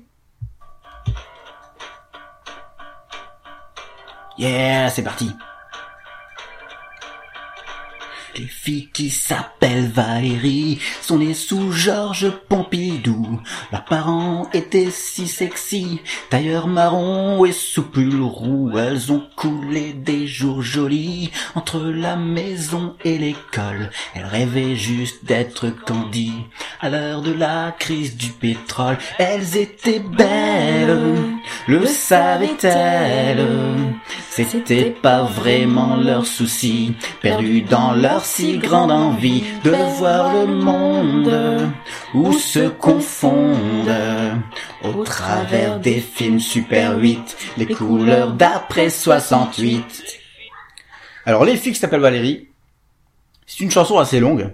Yeah, c'est parti. Les filles qui s'appellent Valérie sont nées sous Georges Pompidou. Leurs parents étaient si sexy, tailleur marron et sous pull roux. Elles ont coulé des jours jolis entre la maison et l'école. Elles rêvaient juste d'être Candy. À l'heure de la crise du pétrole, elles étaient belles. Le savaient-elles C'était pas vraiment leur souci, perdu dans leur si grande envie de voir le monde où se confondent au travers des films Super 8 les couleurs d'après 68. Alors, Les filles qui s'appellent Valérie, c'est une chanson assez longue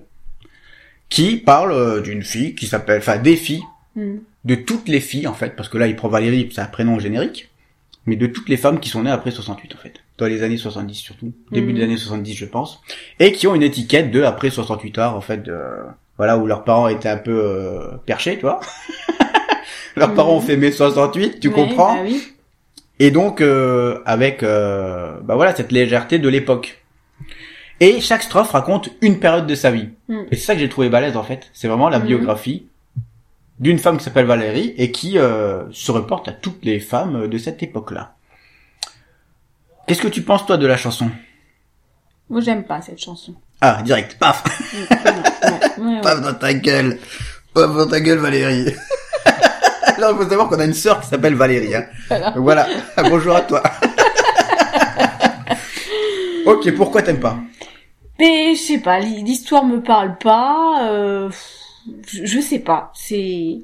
qui parle euh, d'une fille qui s'appelle, enfin des filles, Mhm. de toutes les filles en fait, parce que là il prend Valérie, c'est un prénom générique, mais de toutes les femmes qui sont nées après 68 en fait, dans les années 70 surtout, début Mhm. des années 70 je pense, et qui ont une étiquette de après 68 heures en fait, de, voilà où leurs parents étaient un peu euh, perchés, tu vois. leurs parents ont fait mai 68, tu Ouais, comprends bah oui. et donc euh, avec euh, bah voilà cette légèreté de l'époque. Et chaque strophe raconte une période de sa vie. Mm. Et c'est ça que j'ai trouvé balèze en fait. C'est vraiment la biographie d'une femme qui s'appelle Valérie et qui euh, se reporte à toutes les femmes de cette époque-là. Qu'est-ce que tu penses toi de la chanson? Moi, j'aime pas cette chanson. Ah, direct, paf, ouais, ouais, ouais. paf dans ta gueule, paf dans ta gueule Valérie. Alors il faut savoir qu'on a une sœur qui s'appelle Valérie. Hein. Voilà. Donc voilà, bonjour à toi. ok, pourquoi t'aimes pas? Mais je sais pas, l'hi- l'histoire me parle pas. Euh, je, sais pas. C'est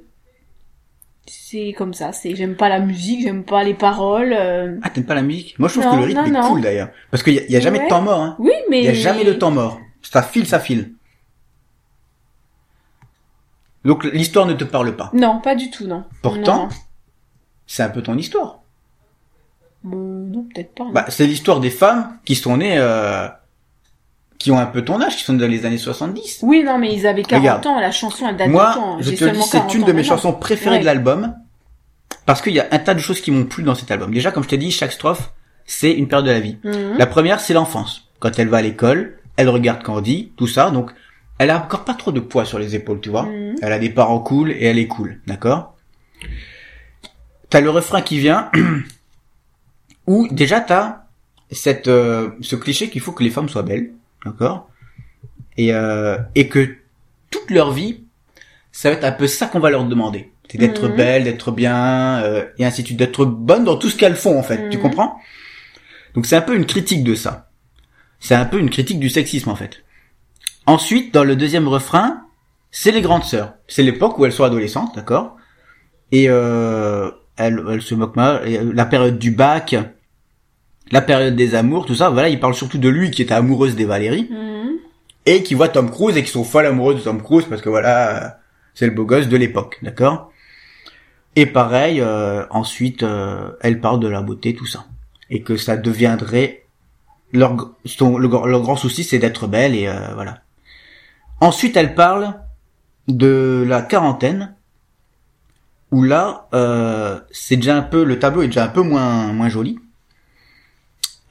c'est comme ça. C'est j'aime pas la musique, j'aime pas les paroles. euh. Ah, t'aimes pas la musique? Moi, je trouve Non, que le rythme non, est non. cool d'ailleurs. Parce qu'il y, y a jamais de temps mort. Hein. Oui, mais Il y a jamais de temps mort. Ça file, ça file. Donc l'histoire ne te parle pas? Non, pas du tout, non. Pourtant, c'est un peu ton histoire. non, Euh, non peut-être pas. Bah, c'est l'histoire des femmes qui sont nées euh, qui ont un peu ton âge, qui sont dans les années 70. Oui, non, mais ils avaient 40 Regarde. ans, la chanson, elle date de Moi, quand? je J'ai te le dis, c'est 40 une de mes maintenant. chansons préférées Ouais. de l'album. Parce qu'il y a un tas de choses qui m'ont plu dans cet album. Déjà, comme je t'ai dit, chaque strophe, c'est une période de la vie. Mhm. La première, c'est l'enfance. Quand elle va à l'école, elle regarde Candy, tout ça. Donc, elle a encore pas trop de poids sur les épaules, tu vois. Mhm. Elle a des parents cool et elle est cool, d'accord? T'as le refrain qui vient, où déjà t'as cette euh, ce cliché qu'il faut que les femmes soient belles, d'accord? Et euh, et que toute leur vie, ça va être un peu ça qu'on va leur demander. C'est d'être Mhm. belle, d'être bien, euh, et ainsi de suite, d'être bonne dans tout ce qu'elles font en fait. Tu Mhm. comprends? Donc c'est un peu une critique de ça. C'est un peu une critique du sexisme en fait. Ensuite, dans le deuxième refrain, c'est les grandes sœurs. C'est l'époque où elles sont adolescentes, d'accord? Et euh, elles, elles se moquent mal. Euh, La période du bac, la période des amours, tout ça. Voilà, il parle surtout de lui qui était amoureuse des Valérie Mhm. et qui voit Tom Cruise et qui sont folles amoureuses de Tom Cruise parce que voilà, euh, c'est le beau gosse de l'époque, d'accord? Et pareil, euh, ensuite, euh, elle parle de la beauté, tout ça, et que ça deviendrait leur son- le, leur grand souci, c'est d'être belle et euh, voilà. Ensuite, elle parle de la quarantaine, où là, euh, c'est déjà un peu le tableau est déjà un peu moins moins joli.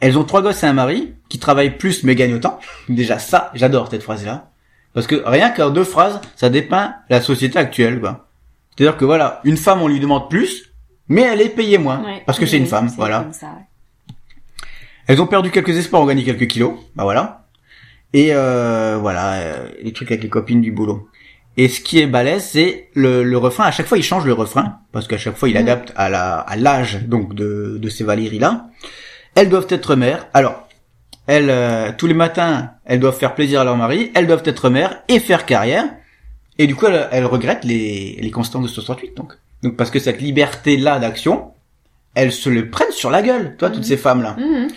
Elles ont trois gosses et un mari qui travaillent plus mais gagnent autant. Déjà ça, j'adore cette phrase-là. Parce que rien qu'en deux phrases, ça dépeint la société actuelle. quoi. C'est-à-dire que voilà, une femme, on lui demande plus, mais elle est payée moins. Ouais. Parce que c'est une femme, c'est voilà. comme ça, ouais. Elles ont perdu quelques espoirs, ont gagné quelques kilos. Bah voilà. Et euh, voilà, euh, les trucs avec les copines du boulot. Et ce qui est balèze, c'est le, le refrain. À chaque fois, il change le refrain parce qu'à chaque fois, il adapte à la à l'âge donc de de ces Valérie là. Elles doivent être mères. Alors, elles euh, tous les matins, elles doivent faire plaisir à leur mari. Elles doivent être mères et faire carrière. Et du coup, elles, elles regrettent les les constances de 68 donc. Donc parce que cette liberté là d'action, elles se le prennent sur la gueule, toi, toutes Mhm. ces femmes là. Mhm.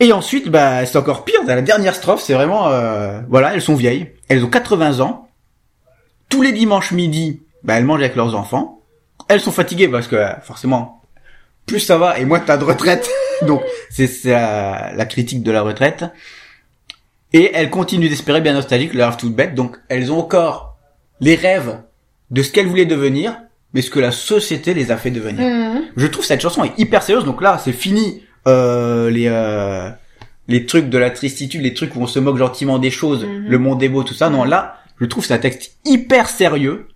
Et ensuite, bah, c'est encore pire. Dans la dernière strophe, c'est vraiment, euh, voilà, elles sont vieilles. Elles ont 80 ans. Tous les dimanches midi, bah, elles mangent avec leurs enfants. Elles sont fatiguées parce que, euh, forcément, plus ça va et moins t'as de retraite. Donc, c'est la, la critique de la retraite. Et elles continuent d'espérer bien nostalgique leur toute bête. Donc, elles ont encore les rêves de ce qu'elles voulaient devenir, mais ce que la société les a fait devenir. Mhm. Je trouve cette chanson est hyper sérieuse. Donc là, c'est fini euh, les euh, les trucs de la tristitude, les trucs où on se moque gentiment des choses, Mhm. le monde est beau, tout ça. Non, là, je trouve c'est un texte hyper sérieux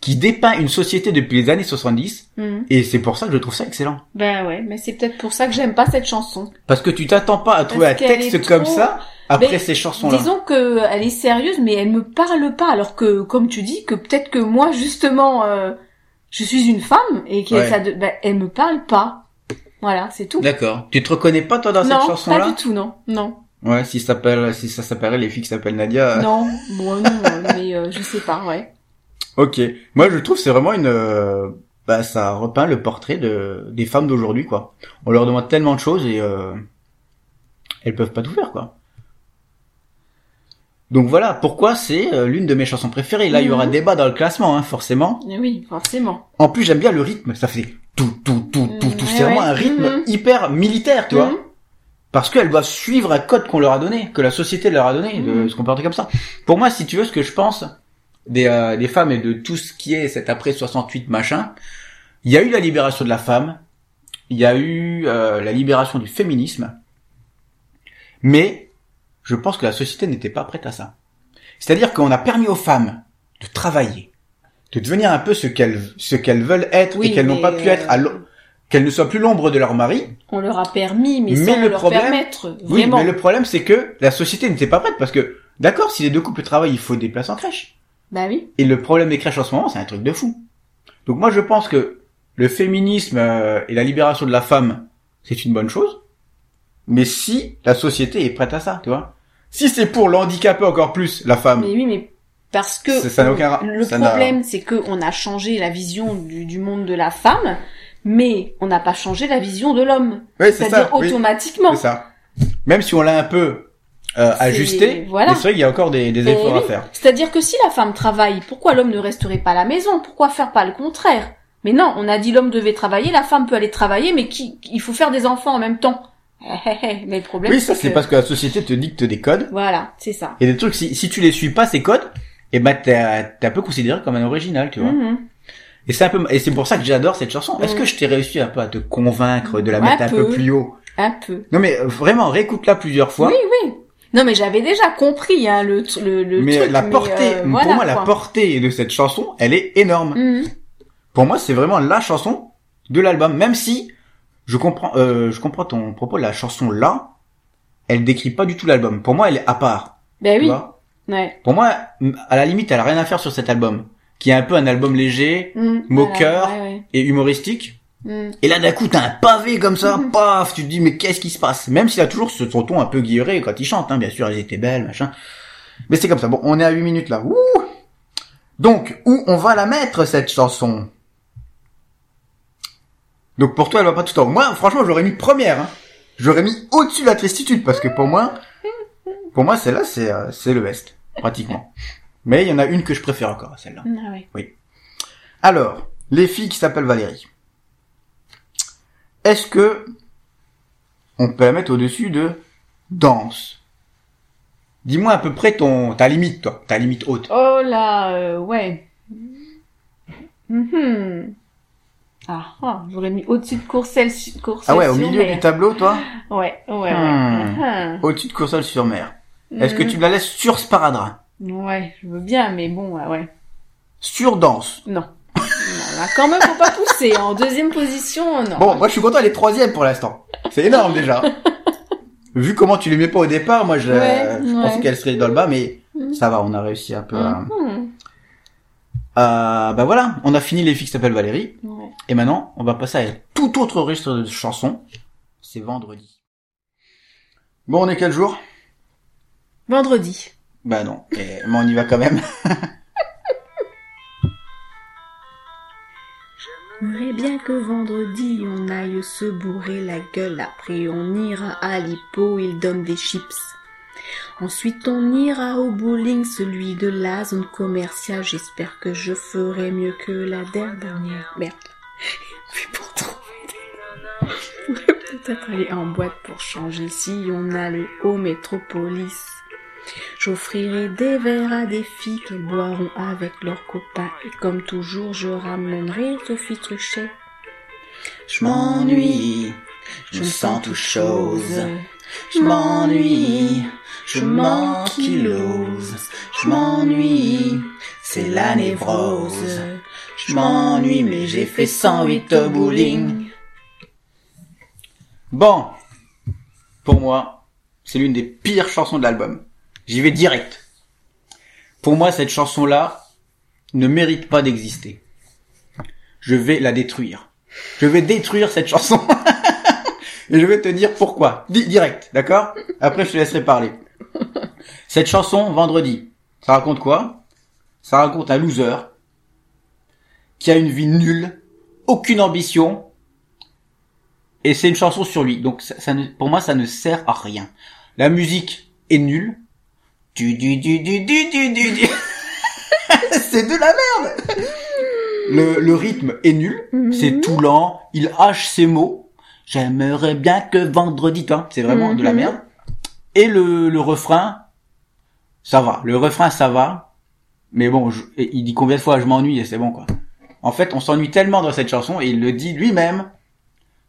qui dépeint une société depuis les années 70 Mhm. et c'est pour ça que je trouve ça excellent. Ben ouais, mais c'est peut-être pour ça que j'aime pas cette chanson. Parce que tu t'attends pas à trouver un texte comme trop- ça après ces chansons-là. Disons que elle est sérieuse, mais elle me parle pas. Alors que, comme tu dis, que peut-être que moi justement, euh, je suis une femme et qu'elle Ouais. ça de- ben, elle me parle pas. Voilà, c'est tout. D'accord. Tu te reconnais pas toi dans cette non, pas chanson-là du tout, non, non, Ouais, si ça s'appelle si ça s'appellerait les filles qui s'appellent Nadia. euh, non, bon, non, euh, mais euh, je sais pas, ouais. Ok. Moi, je trouve c'est vraiment une, euh, bah, ça repeint le portrait de des femmes d'aujourd'hui, quoi. On leur demande tellement de choses et euh, elles peuvent pas tout faire, quoi. Donc voilà, pourquoi c'est euh, l'une de mes chansons préférées. Là, il y aura Mhm. débat dans le classement, hein, forcément. Eh Oui, forcément. En plus, j'aime bien le rythme. Ça fait tout, tout, tout, tout, tout. Mhm, C'est vraiment un rythme Mhm. hyper militaire, tu vois. Mhm. Parce qu'elles doivent suivre un code qu'on leur a donné, que la société leur a donné, de se comporter comme ça. Pour moi, si tu veux, ce que je pense des, euh, des femmes et de tout ce qui est cet après 68 machin, il y a eu la libération de la femme, il y a eu euh, la libération du féminisme, mais je pense que la société n'était pas prête à ça. C'est-à-dire qu'on a permis aux femmes de travailler, de devenir un peu ce qu'elles ce qu'elles veulent être Oui, et qu'elles n'ont pas pu être à qu'elles ne soient plus l'ombre de leur mari, On leur a permis, mais, Mais sans le leur problème- permettre, Oui, mais le problème c'est que la société n'était pas prête parce que, d'accord, si les deux couples travaillent, il faut des places en crèche. Bah oui. Et le problème des crèches en ce moment, c'est un truc de fou. Donc moi je pense que le féminisme euh, et la libération de la femme, c'est une bonne chose. Mais si la société est prête à ça, tu vois. Si c'est pour l'handicaper encore plus, la femme. Mais oui, mais parce que Ça- ça aucun le ça problème, c'est que on a changé la vision du, du monde de la femme, mais on n'a pas changé la vision de l'homme. C'est C'est-à-dire ça. oui, automatiquement. c'est ça. Même si on l'a un peu euh, ajusté, voilà. mais c'est vrai qu'il y a encore des, des Eh efforts à faire. C'est-à-dire que si la femme travaille, pourquoi l'homme ne resterait pas à la maison? Pourquoi faire pas le contraire? Mais non, on a dit l'homme devait travailler, la femme peut aller travailler, mais qui, il faut faire des enfants en même temps. Mais le problème, Oui, ça c'est que- parce que la société te dicte des codes. Voilà, c'est ça. Et des trucs, si, si tu les suis pas, ces codes, et ben t'es un peu considéré comme un original, tu vois. Mhm. Et c'est un peu, et c'est pour ça que j'adore cette chanson. Est-ce Mm. que je t'ai réussi un peu à te convaincre de la mettre un peu peu. plus haut? Un peu. Non mais vraiment, réécoute-la plusieurs fois. Oui, oui. Non, mais j'avais déjà compris hein, le, le, le mais truc. la portée, euh, pour voilà, moi, la portée de cette chanson, elle est énorme. Mhm. Pour moi, c'est vraiment la chanson de l'album. Même si je comprends, euh, je comprends ton propos. La chanson là, elle décrit pas du tout l'album. Pour moi, elle est à part. Ben oui. Ouais. Pour moi, à la limite, elle a rien à faire sur cet album, qui est un peu un album léger Mhm. Moqueur. Voilà, ouais, et humoristique. Mhm. Et là, d'un coup, t'as un pavé comme ça, Mhm. paf, tu te dis, mais qu'est-ce qui se passe? Même s'il a toujours ce son ton un peu guilleré quand il chante, hein, bien sûr, elle était belle, machin. Mais c'est comme ça. Bon, on est à 8 minutes là. Ouh Donc, où on va la mettre, cette chanson? Donc, pour toi, elle va pas tout en haut. Moi, franchement, j'aurais mis première. Hein. J'aurais mis au-dessus de la tristitude, parce que pour moi, pour moi, celle-là, c'est euh, c'est le best, pratiquement. Mais il y en a une que je préfère encore, celle-là. Ah ouais. Alors, les filles qui s'appellent Valérie. Est-ce que on peut la mettre au-dessus de danse Dis-moi à peu près ton ta limite, toi, ta limite haute. Oh là, euh, ouais. Mhm. Ah, ah, j'aurais mis au-dessus de Courcelles, su- Courcelles Ah ouais, au sur milieu mer. du tableau, toi? Ouais, ouais, ouais. Hmm. Ah. Au-dessus de Courseulles-sur-Mer. Est-ce que Mhm. tu me la laisses sur Sparadrap Ouais, je veux bien, mais bon, ouais, ouais. Sur danse Non. Quand même, faut pas pousser. En deuxième position, non. Bon, moi je suis content, elle est troisième pour l'instant. C'est énorme déjà. Vu comment tu les mets pas au départ, moi je, Ouais, je pensais qu'elle serait dans le bas, mais Mhm. ça va, on a réussi un peu à... Mhm. Euh, bah voilà, on a fini les filles qui s'appellent Valérie. Ouais. Et maintenant, on va passer à un tout autre registre de chansons. C'est vendredi. Bon, on est quel jour? Vendredi. Bah non, et- mais on y va quand même. J'aimerais bien que vendredi on aille se bourrer la gueule. Après on ira à l'hippo, il donne des chips. Ensuite on ira au bowling, celui de la zone commerciale. J'espère que je ferai mieux que la dernière. Merde. Puis pour trouver des nanas, peut-être aller en boîte pour changer si on allait au métropolis. J'offrirai des verres à des filles qu'elles boiront avec leurs copains. Et comme toujours, je ramènerai Sophie Truchet. Je m'ennuie, je me sens tout chose. Je m'ennuie, je m'ankylose. Je m'ennuie, c'est la névrose. Je m'ennuie, mais j'ai fait 108 au bowling. Bon, pour moi, c'est l'une des pires chansons de l'album. J'y vais direct. Pour moi, cette chanson-là ne mérite pas d'exister. Je vais la détruire. Je vais détruire cette chanson. Et je vais te dire pourquoi. Di- direct, d'accord? Après, je te laisserai parler. Cette chanson, Vendredi, ça raconte quoi? Ça raconte un loser qui a une vie nulle, aucune ambition, et c'est une chanson sur lui. Donc pour moi, ça ne sert à rien. La musique est nulle. Du du du du du du du du. c'est de la merde. Le, le rythme est nul. C'est tout lent. Il hache ses mots. J'aimerais bien que vendredi, toi. C'est vraiment de la Mhm. merde. Et le, le refrain, ça va. Le refrain, ça va. Mais bon, je- il dit combien de fois je m'ennuie et c'est bon quoi. En fait, on s'ennuie tellement dans cette chanson et il le dit lui-même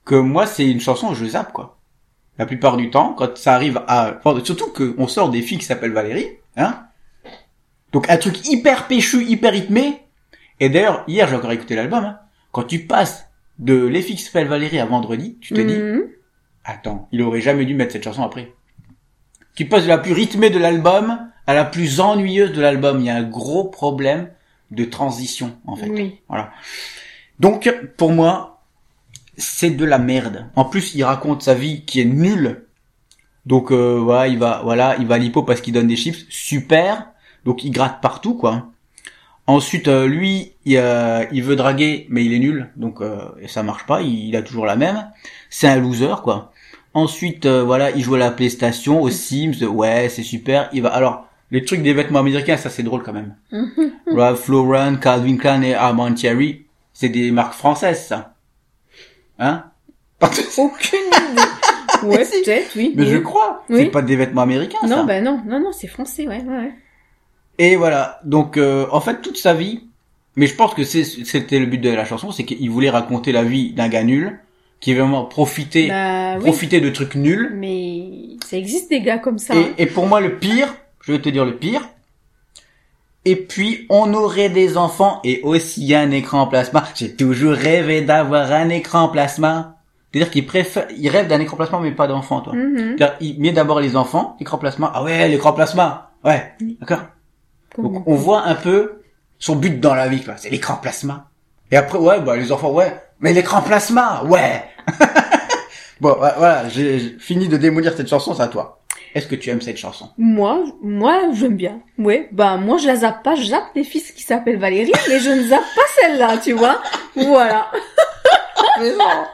que moi c'est une chanson où je zappe quoi. La plupart du temps, quand ça arrive à, enfin, surtout qu'on sort des filles qui s'appellent Valérie, hein. Donc un truc hyper péchu, hyper rythmé. Et d'ailleurs, hier j'ai encore écouté l'album. Hein. Quand tu passes de Les filles qui s'appellent Valérie à Vendredi, tu te dis, Mhm. attends, il aurait jamais dû mettre cette chanson après. Tu passes de la plus rythmée de l'album à la plus ennuyeuse de l'album. Il y a un gros problème de transition en fait. Oui. Voilà. Donc, pour moi, c'est de la merde. En plus, il raconte sa vie qui est nulle. Donc, euh, voilà, il va, voilà, il va à l'hippo parce qu'il donne des chips. Super. Donc, il gratte partout, quoi. Ensuite, euh, lui, il, euh, il veut draguer, mais il est nul. Donc, euh, et ça marche pas. Il, il a toujours la même. C'est un loser, quoi. Ensuite, euh, voilà, il joue à la PlayStation, aux Sims. Ouais, c'est super. Il va, alors, les trucs des vêtements américains, ça c'est drôle quand même. Ralph Lauren, Calvin Klein et Armand Thierry, c'est des marques françaises, ça. Hein Aucune idée. Ouais, si. peut-être, oui. Mais oui. je crois. Oui. C'est pas des vêtements américains, ça. Non, bah non, non, non, c'est français, ouais, ouais. Et voilà. Donc, euh, en fait, toute sa vie, mais je pense que c'était le but de la chanson, c'est qu'il voulait raconter la vie d'un gars nul, qui est vraiment profité, Bah oui, profiter de trucs nuls. mais ça existe des gars comme ça. hein. Et, et pour moi, le pire, je vais te dire le pire. Et puis, on aurait des enfants et aussi un écran plasma. J'ai toujours rêvé d'avoir un écran plasma. C'est-à-dire qu'il préfère, il rêve d'un écran plasma, mais pas d'enfant, toi. C'est-à-dire, Il met d'abord les enfants, l'écran plasma. Ah ouais, l'écran plasma. Ouais. D'accord. Donc, on voit un peu son but dans la vie, quoi. C'est l'écran plasma. Et après, ouais, bah, les enfants, ouais. Mais l'écran plasma, ouais. bon, voilà, j'ai fini de démolir cette chanson, c'est à toi. Est-ce que tu aimes cette chanson? Moi, moi, j'aime bien. Ouais, bah moi je la zappe pas, je zappe des fils qui s'appellent Valérie, mais je ne zappe pas celle-là, tu vois. Voilà. Mais non.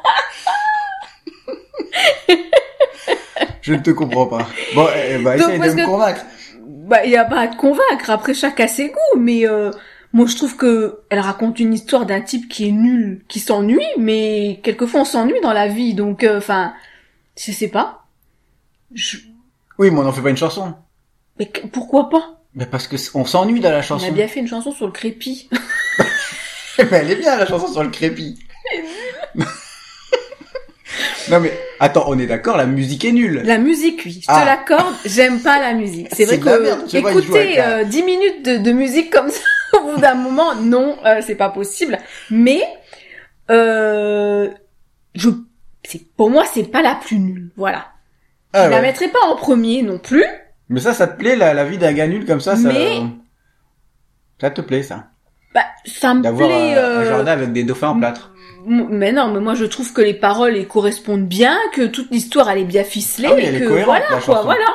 Je ne te comprends pas. Bon, eh, bah, Donc, essaye de parce me que- convaincre. Bah il y a pas à te convaincre. Après chaque a ses goûts, mais euh, moi je trouve que elle raconte une histoire d'un type qui est nul, qui s'ennuie, mais quelquefois on s'ennuie dans la vie, donc euh, enfin, je sais pas. Je... Oui, mais on n'en fait pas une chanson. Mais que- pourquoi pas? Mais parce que c- on s'ennuie dans la On chanson. a bien fait une chanson sur le crépi. Mais elle est bien la chanson sur le crépi. non mais attends, on est d'accord, la musique est nulle. La musique, oui, je te Ah. l'accorde, j'aime pas la musique. C'est vrai C'est de la que merde, tu vois, il joue avec écouter la- euh, 10 minutes de, de musique comme ça au bout d'un moment, non, euh, c'est pas possible. Mais euh, je, c'est pour moi, c'est pas la plus nulle. Voilà. Ah je la ouais. mettrai pas en premier non plus. Mais ça, ça te plaît la, la vie d'un gars nul comme ça, ça. Mais- Ça te plaît ça Bah, ça me plaît. un, un euh, jardin avec des dauphins en plâtre. Mais non, mais moi je trouve que les paroles elles correspondent bien, que toute l'histoire elle est bien ficelée, Ah oui, elle est que cohérente, voilà la quoi, voilà.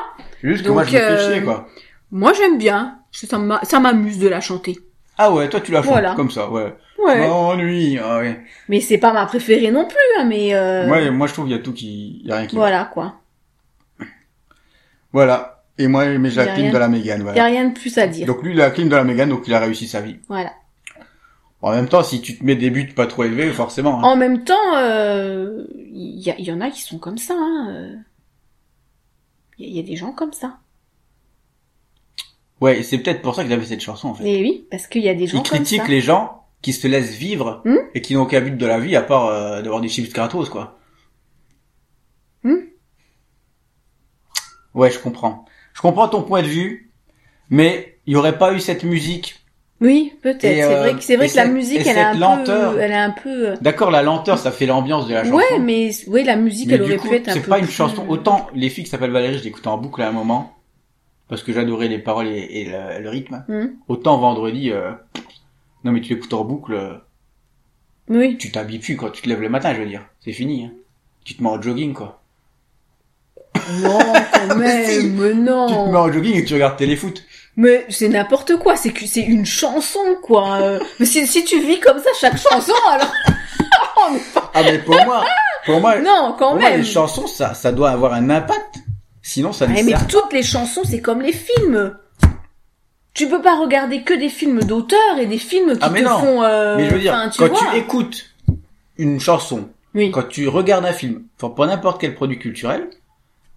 Juste que moi je me fais euh, chier quoi. Moi j'aime bien, ça m'a- ça m'amuse de la chanter. Ah ouais, toi tu la chantes Voilà. comme ça, ouais. Ouais. M'ennuie, ah ouais. Mais c'est pas ma préférée non plus, hein, mais euh, Moi, moi je trouve qu'il y a tout qui, il y a rien qui. va. voilà quoi. Voilà. Et moi, mais j'ai la a clim rien. de la Mégane, Y a voilà. rien de plus à dire. Donc lui, il a la clim de la Mégane, donc il a réussi sa vie. Voilà. En même temps, si tu te mets des buts pas trop élevés, forcément. hein. En même temps, euh, il y, a- il y en a qui sont comme ça. hein, euh. Il y, a- il y a des gens comme ça. Ouais, et c'est peut-être pour ça qu'il avait cette chanson en fait. Et oui, parce qu'il y a des gens Il comme ça. critique les gens qui se laissent vivre Hmm et qui n'ont aucun but de la vie à part euh, d'avoir des chips gratos quoi. Hmm Ouais, je comprends. Je comprends ton point de vue, mais il y aurait pas eu cette musique. Oui, peut-être. C'est euh, vrai que c'est vrai que la musique, elle est un lenteur. peu, elle est un peu. euh, D'accord, la lenteur, ça fait l'ambiance de la chanson. Ouais, mais oui, la musique, Mais elle aurait coup, pu être un peu. c'est pas une plus- chanson. Autant les filles qui s'appellent Valérie, je l'écoutais en boucle à un moment parce que j'adorais les paroles et, et le, le rythme. Hmm. Autant vendredi, euh, non mais tu l'écoutes en boucle, euh, Oui. tu t'habilles plus quand tu te lèves le matin, je veux dire. C'est fini. Hein. Tu te mets en jogging quoi. Non, quand même, mais Tu te mets non. en jogging et tu regardes téléfoot. Mais c'est n'importe quoi. C'est que c'est une chanson, quoi. euh. Mais si, si tu vis comme ça chaque chanson, alors. On est pas- Ah mais pour moi, pour moi, non, quand pour moi, même. les chansons, ça, ça doit avoir un impact. Sinon, ça ne Ouais, mais sert. toutes les chansons, c'est comme les films. Tu peux pas regarder que des films d'auteurs et des films qui Ah, mais te non. font. euh, Mais je veux dire, enfin, tu quand vois. tu écoutes une chanson, Oui. quand tu regardes un film, enfin pour n'importe quel produit culturel,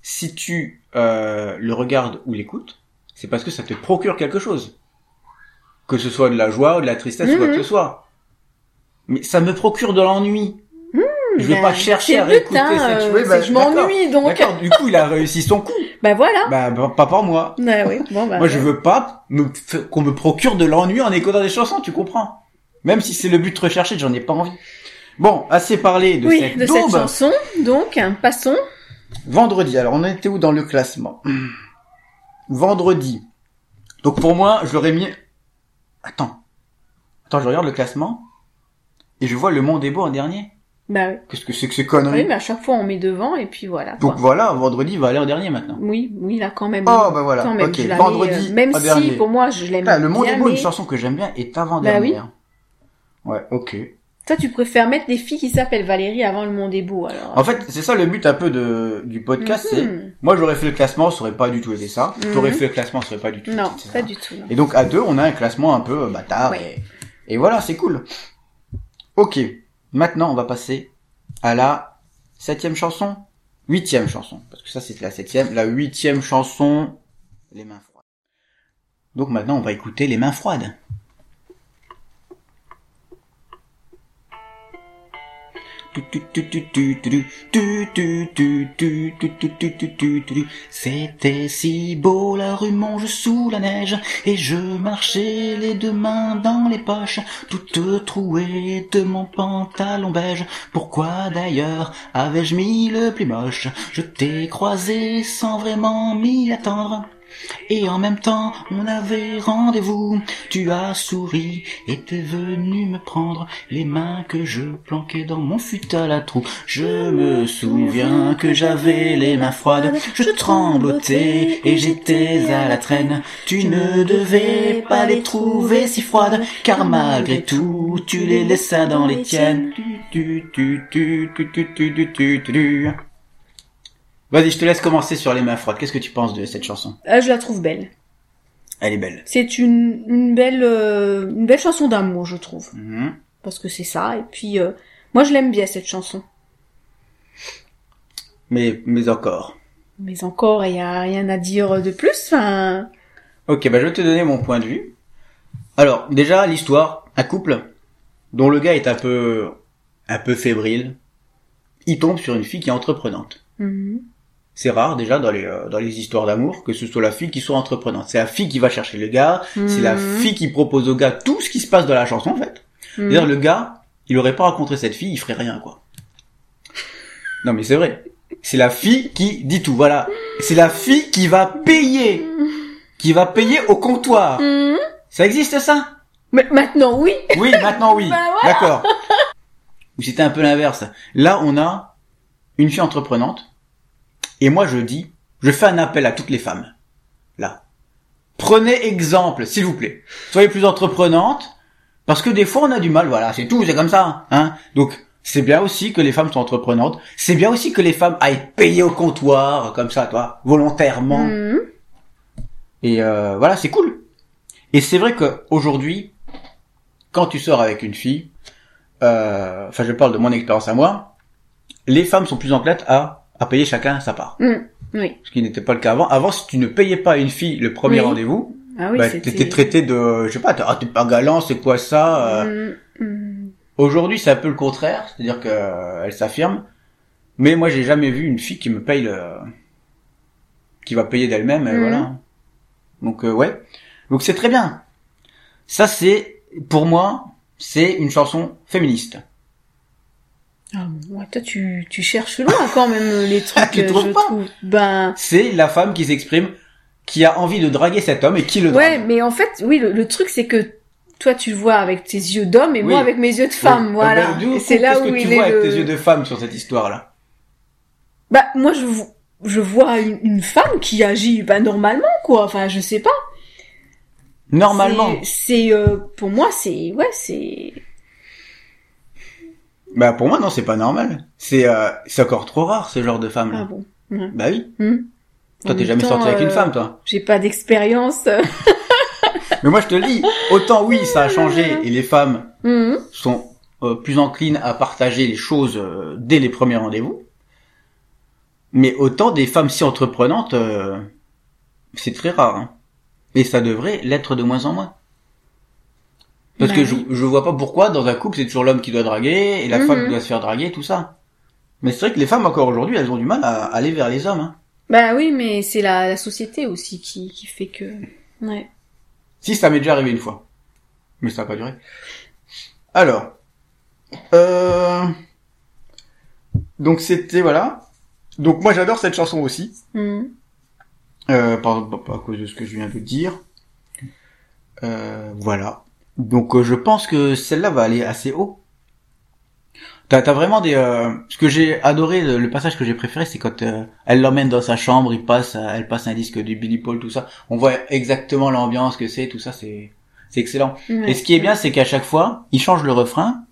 si tu euh, le regardes ou l'écoutes, c'est parce que ça te procure quelque chose. Que ce soit de la joie ou de la tristesse ou quoi Mhm. que ce soit. Mais ça me procure de l'ennui. je vais Ben, pas chercher à réécouter hein, cette... bah, je m'ennuie, donc. D'accord, du coup il a réussi son coup. Bah voilà. Bah, bah, pas pour moi. Ouais, oui. Bon, bah, Moi, je veux pas qu'on me procure de l'ennui en écoutant des chansons, tu comprends Même si c'est le but recherché, j'en ai pas envie. Bon, assez parlé de oui, cette de cette chanson. Donc, passons. Vendredi, alors on était où dans le classement? Vendredi. Donc pour moi, je l'aurais mis... Attends. Attends, je regarde le classement. Et je vois Le Monde est beau en dernier. Bah oui. Qu'est-ce que c'est que ces conneries? Oui, mais à chaque fois, on met devant et puis voilà. Donc quoi. voilà, vendredi va aller en dernier maintenant. Oui, oui, là, quand même. Oh, bah voilà, Quand même, ok. Vendredi, euh, même si, dernier. pour moi, je l'aime Ah, le Monde bien, est beau, mais... une chanson que j'aime bien, est Bah avant-dernière. Ouais, ok. Toi, tu préfères mettre des filles qui s'appellent Valérie avant le monde est beau, alors. En fait, c'est ça le but un peu de, du podcast, c'est... Mhm. Moi, j'aurais fait le classement, ça aurait pas du tout été ça. Mhm. T'aurais fait le classement, ça aurait pas du tout Non, été ça. pas du tout. non. Et donc, à deux, on a un classement un peu euh, bâtard. Ouais. Et, et voilà, c'est cool. Ok. Maintenant, on va passer à la septième chanson. Huitième chanson, parce que ça c'était la septième. La huitième chanson, les mains froides. Donc maintenant on va écouter les mains froides. C'était si beau, la rue Monge sous la neige, et je marchais les deux mains dans les poches, toute trouée de mon pantalon beige. Pourquoi d'ailleurs avais-je mis le plus moche? Je t'ai croisé sans vraiment m'y attendre. Et en même temps, on avait rendez-vous. Tu as souri et t'es venu me prendre les mains que je planquais dans mon fut à la. Je me souviens que j'avais les mains froides, je tremblotais et j'étais à la traîne. Tu ne devais pas les trouver si froides, car malgré tout, tu les laissas dans les tiennes. Tu, tu, tu, tu, tu, tu, tu, tu, tu. Vas-y, je te laisse commencer sur les mains froides. Qu'est-ce que tu penses de cette chanson? Ah, je la trouve belle. Elle est belle. C'est une, une belle euh, une belle chanson d'amour, je trouve, Mhm. parce que c'est ça. Et puis euh, moi, je l'aime bien cette chanson. Mais, mais encore. Mais encore, il y a rien à dire de plus. Enfin, Ok, bah je vais te donner mon point de vue. Alors, déjà, l'histoire, un couple dont le gars est un peu, un peu fébrile, il tombe sur une fille qui est entreprenante. mhm. C'est rare déjà dans les, euh, dans les histoires d'amour que ce soit la fille qui soit entreprenante. C'est la fille qui va chercher le gars, c'est la Mhm. fille qui propose au gars tout ce qui se passe dans la chanson en fait. Mhm. C'est-à-dire le gars, il aurait pas rencontré cette fille, il ferait rien quoi. Non mais c'est vrai. C'est la fille qui dit tout, voilà. C'est la fille qui va payer. Qui va payer au comptoir. Mhm. Ça existe ça? Mais maintenant, oui. Oui, maintenant oui. Bah, voilà. D'accord. Ou c'était un peu l'inverse. Là, on a une fille entreprenante. Et moi, je dis, je fais un appel à toutes les femmes. Là. Prenez exemple, s'il vous plaît. Soyez plus entreprenantes. Parce que des fois, on a du mal, voilà. C'est tout, c'est comme ça. Hein Donc, c'est bien aussi que les femmes soient entreprenantes. C'est bien aussi que les femmes aillent payer au comptoir, comme ça, toi, volontairement. Mhm. Et euh, voilà, c'est cool. Et c'est vrai que aujourd'hui, quand tu sors avec une fille, euh, enfin je parle de mon expérience à moi, les femmes sont plus enclines à, à payer chacun sa part. Mhm. Oui. Ce qui n'était pas le cas avant. Avant, si tu ne payais pas une fille le premier Oui. rendez-vous, Ah oui, bah, t'étais traité de, je sais pas, t'es ah, t'es pas galant, c'est quoi ça euh. Mhm. Mhm. Aujourd'hui, c'est un peu le contraire, c'est-à-dire que euh, elle s'affirme. Mais moi, j'ai jamais vu une fille qui me paye le, qui va payer d'elle-même, et Mhm. voilà. Donc euh, ouais, donc c'est très bien. Ça, c'est pour moi, c'est une chanson féministe. Ah, bon, ouais, toi, tu, tu cherches loin quand même les trucs. Tu euh, trouves je pas trouve. Ben. C'est la femme qui s'exprime, qui a envie de draguer cet homme et qui le Ouais, drague. mais en fait, oui, le, le truc c'est que toi tu le vois avec tes yeux d'homme et Oui. moi avec mes yeux de femme, Oui. voilà. Euh, ben, c'est là où que tu vois avec tes yeux de femme sur cette histoire-là? Bah moi je je vois une, une femme qui agit pas normalement quoi. Enfin je sais pas. Normalement. C'est, euh, pour moi c'est ouais c'est Bah pour moi non, c'est pas normal. C'est euh, c'est encore trop rare ce genre de femme. ah bon. Bah oui. Hmm. Toi t'es jamais temps, sorti avec une euh, femme, toi. J'ai pas d'expérience. Mais moi je te le dis, autant oui, ça a changé et les femmes Mhm. sont euh, plus enclines à partager les choses euh, dès les premiers rendez-vous. Mais autant des femmes si entreprenantes, euh, c'est très rare. hein. Et ça devrait l'être de moins en moins. Parce Bah que je, je vois pas pourquoi dans un couple c'est toujours l'homme qui doit draguer et la Mhm. femme qui doit se faire draguer, tout ça. Mais c'est vrai que les femmes encore aujourd'hui, elles ont du mal à aller vers les hommes. hein. Bah oui mais c'est la, la société aussi qui qui fait que ouais. Si ça m'est déjà arrivé une fois. Mais ça n'a pas duré. Alors. Euh... Donc c'était, voilà. Donc moi j'adore cette chanson aussi. Mhm. Euh, par, par- par- à cause de ce que je viens de dire. Euh, voilà. Donc euh, je pense que celle-là va aller assez haut. T'as as vraiment des... euh, Ce que j'ai adoré, le, le passage que j'ai préféré, c'est quand euh, elle l'emmène dans sa chambre, il passe, elle passe un disque du Billy Paul, tout ça. On voit exactement l'ambiance que c'est, tout ça, c'est c'est excellent. Et ce qui est bien, c'est qu'à chaque fois, il change le refrain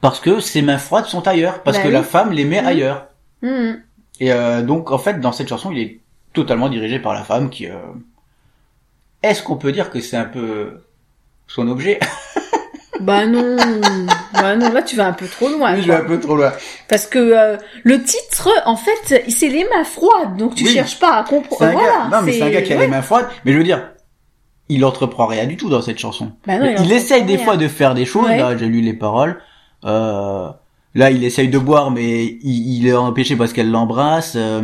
parce que ses mains froides sont ailleurs, parce Bah que oui. la femme les met Mhm. ailleurs. Mhm. Et euh, donc, en fait, dans cette chanson, il est totalement dirigé par la femme qui... euh, Est-ce qu'on peut dire que c'est un peu son objet Bah non, Bah non, là tu vas un peu trop loin. Oui, je vais un peu trop loin. Parce que euh, le titre, en fait, c'est les mains froides, donc tu Oui. cherches pas à comprendre. Voilà, non, mais c'est un gars qui a ouais. les mains froides. Mais je veux dire, il entreprend rien du tout dans cette chanson. Bah non, il entreprend essaye des rien. fois de faire des choses. Ouais. Là, j'ai lu les paroles. Euh, là, il essaye de boire, mais il, il est empêché parce qu'elle l'embrasse. Euh,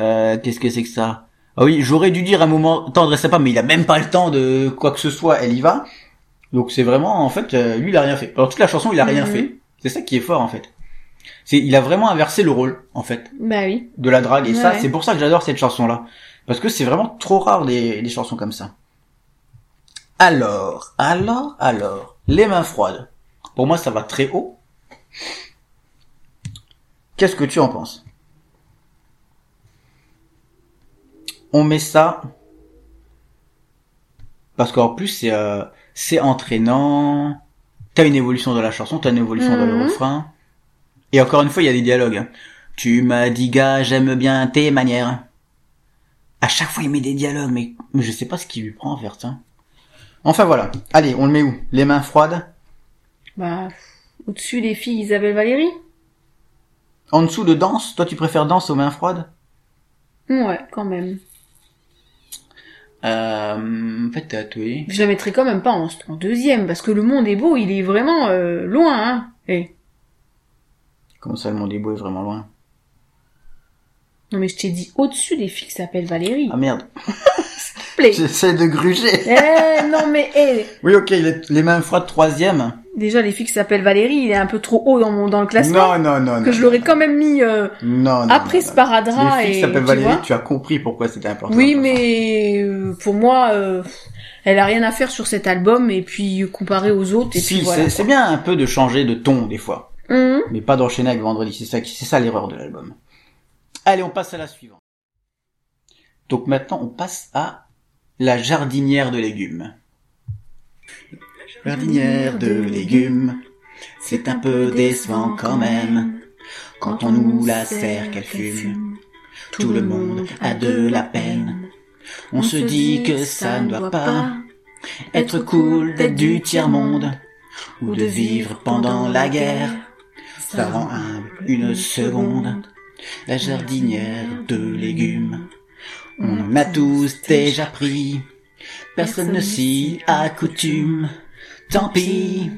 euh, Qu'est-ce que c'est que ça? Ah oui, j'aurais dû dire à un moment tendresse pas, mais il a même pas le temps de quoi que ce soit. Elle y va. Donc c'est vraiment, en fait, euh, lui, il a rien fait. Alors toute la chanson, il a rien Mhm. fait. C'est ça qui est fort, en fait. C'est, il a vraiment inversé le rôle, en fait Bah oui. de la drague. Et Ouais, ça, ouais. c'est pour ça que j'adore cette chanson-là. Parce que c'est vraiment trop rare des, des chansons comme ça. Alors, alors, alors, les mains froides. Pour moi, ça va très haut. Qu'est-ce que tu en penses? On met ça parce qu'en plus c'est euh, c'est entraînant. T'as une évolution dans la chanson, t'as une évolution dans le Mhm. refrain. Et encore une fois, il y a des dialogues. hein. Tu m'as dit gars, j'aime bien tes manières. À chaque fois, il met des dialogues, mais, mais je sais pas ce qui lui prend vers ça. Enfin voilà. Allez, on le met où? Les mains froides? Bah, au-dessus les filles Isabelle Valérie. En dessous de danse? Toi, tu préfères danse aux mains froides? Ouais, quand même. Euh, en fait, tatoué. Je la mettrais quand même pas en, en deuxième, parce que le monde est beau, il est vraiment euh, loin, hein. Eh. Comment ça, le monde est beau est vraiment loin? Non mais je t'ai dit au-dessus des filles qui s'appellent Valérie. Ah merde. J'essaie de gruger. Eh, non mais, eh. Oui, ok, il est- les mains froides troisième. Déjà, les filles qui s'appellent Valérie, il est un peu trop haut dans mon, dans le classement. Non, non, non, non. que je l'aurais quand même mis euh, Non, non. après non. Sparadrap Les filles qui s'appellent Valérie, tu as compris pourquoi c'était important. Oui, mais euh, pour moi, euh, elle a rien à faire sur cet album et puis comparé aux autres et Si, puis voilà. c'est bien un peu de changer de ton des fois, Hum. mais pas d'enchaîner avec Vendredi. C'est ça, c'est ça l'erreur de l'album. Allez, on passe à la suivante. Donc maintenant, on passe à la jardinière de légumes. Jardinière de légumes, c'est un peu décevant quand même. Quand on nous la sert qu'elle fume, tout le monde a de la peine. On se dit que ça ne doit pas être cool d'être du tiers-monde ou de vivre pendant la guerre. Ça rend humble une seconde. La jardinière de légumes, on a tous déjà pris. Personne ne s'y accoutume. Tant pis.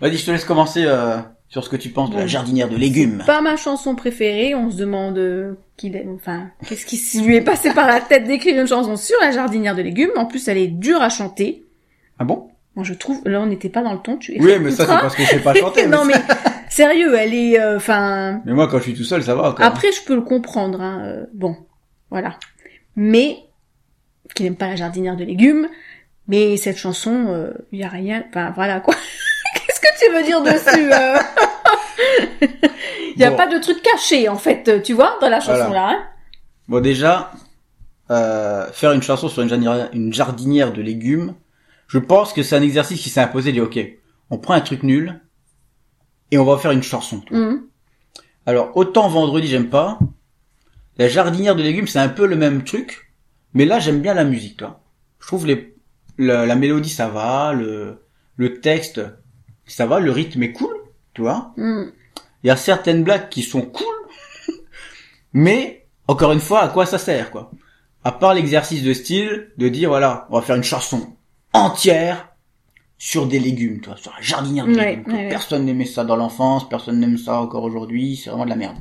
Vas-y, je te laisse commencer euh, sur ce que tu penses de la jardinière de légumes. Pas ma chanson préférée, on se demande euh, qu'il est, enfin, qu'est-ce qui lui est passé par la tête d'écrire une chanson sur la jardinière de légumes. En plus, elle est dure à chanter. Ah bon? Moi, je trouve, là, on n'était pas dans le ton. Tu Oui, mais ça c'est parce que je sais pas chanter. non, mais... sérieux, elle est, euh, enfin. mais moi, quand je suis tout seul, ça va. Encore. Après, je peux le comprendre. Hein. euh, Bon, voilà. Mais qui n'aime pas la jardinière de légumes. Mais cette chanson, il y a rien. Enfin, voilà quoi. Qu'est-ce que tu veux dire dessus Il y a Bon. pas de truc caché en fait, tu vois, dans la chanson Voilà. là. Hein? Bon, déjà, euh, faire une chanson sur une jardinière, une jardinière de légumes, je pense que c'est un exercice qui s'est imposé. Dire, ok, on prend un truc nul et on va faire une chanson. Mhm. Alors, autant vendredi, j'aime pas. La jardinière de légumes, c'est un peu le même truc, mais là, j'aime bien la musique, toi. Je trouve les, la, la mélodie, ça va, le, le texte, ça va, le rythme est cool, tu vois. Mhm. Il y a certaines blagues qui sont cool, mais encore une fois, à quoi ça sert, quoi? À part l'exercice de style, de dire voilà, on va faire une chanson entière sur des légumes, toi, sur la jardinière de Ouais, légumes. ouais. Personne n'aimait ça dans l'enfance, personne n'aime ça encore aujourd'hui, c'est vraiment de la merde.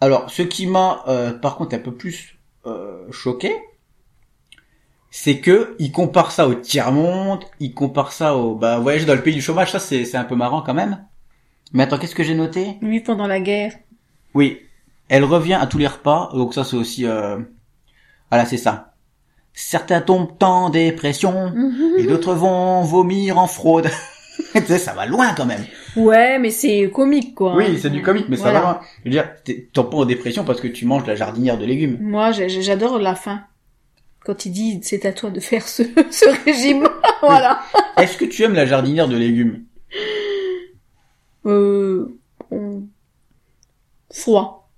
Alors, ce qui m'a, euh, par contre, un peu plus euh, choqué, c'est que il compare ça au tiers monde, il compare ça au bah voyager dans le pays du chômage, ça c'est c'est un peu marrant quand même. Mais attends, qu'est-ce que j'ai noté? Lui pendant la guerre. Oui, elle revient à tous les repas, donc ça c'est aussi euh... voilà c'est ça. Certains tombent en dépression et d'autres vont vomir en fraude. tu sais, ça va loin quand même. Ouais, mais c'est comique quoi. Oui, c'est du comique, mais ça va loin. Je veux dire, t'es- tombes pas en dépression parce que tu manges de la jardinière de légumes. Moi, j'adore la fin. Quand il dit c'est à toi de faire ce, ce régime. voilà. Est-ce que tu aimes la jardinière de légumes? Euh, on- froid.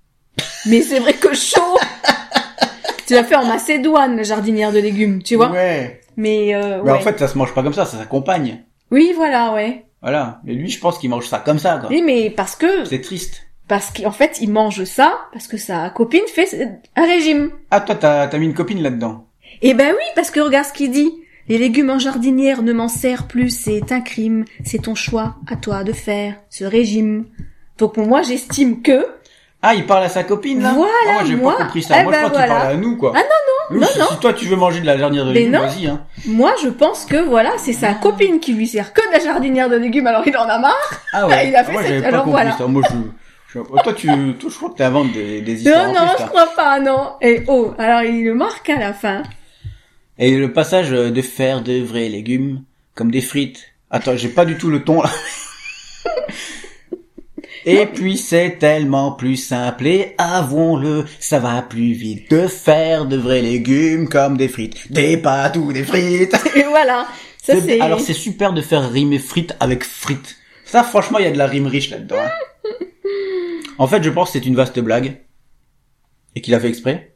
Mais c'est vrai que chaud. tu l'as fait en Macédoine, la jardinière de légumes, tu vois. Ouais. Mais, euh, Mais ouais. en fait, ça se mange pas comme ça, ça s'accompagne. Oui, voilà, ouais. Voilà. Mais lui, je pense qu'il mange ça comme ça, quoi. Oui, mais parce que, C'est triste. parce qu'en fait, il mange ça parce que sa copine fait un régime. Ah, toi, t'as, t'as mis une copine là-dedans. Eh ben oui, parce que regarde ce qu'il dit. Les légumes en jardinière ne m'en sert plus, c'est un crime. C'est ton choix, à toi de faire ce régime. Donc moi, j'estime que Ah, il parle à sa copine, là? Voilà, Ah, moi, j'ai pas compris ça. Eh moi, je ben, crois qu'il voilà. parlait à nous, quoi. Ah, non, non, si, non. si toi, tu veux manger de la jardinière de légumes, non. vas-y, hein. Moi, je pense que voilà, c'est sa copine qui lui sert que de la jardinière de légumes, alors il en a marre. Ah ouais. Il a fait moi, cette- pas alors compris voilà. ça. Moi, je, je- toi, tu, toi, je crois que t'inventes des, des histoires Non, non, plus, je crois pas, non. Et oh, alors il le marque à la fin. Et le passage de faire de vrais légumes, comme des frites. Attends, j'ai pas du tout le ton, là. Et puis c'est tellement plus simple et avouons-le, ça va plus vite de faire de vrais légumes comme des frites, des pâtes ou des frites. Et voilà. Ça C'est- c'est. Alors c'est super de faire rimer frites avec frites. Ça franchement il y a de la rime riche là-dedans. hein. En fait je pense que c'est une vaste blague. Et qu'il a fait exprès.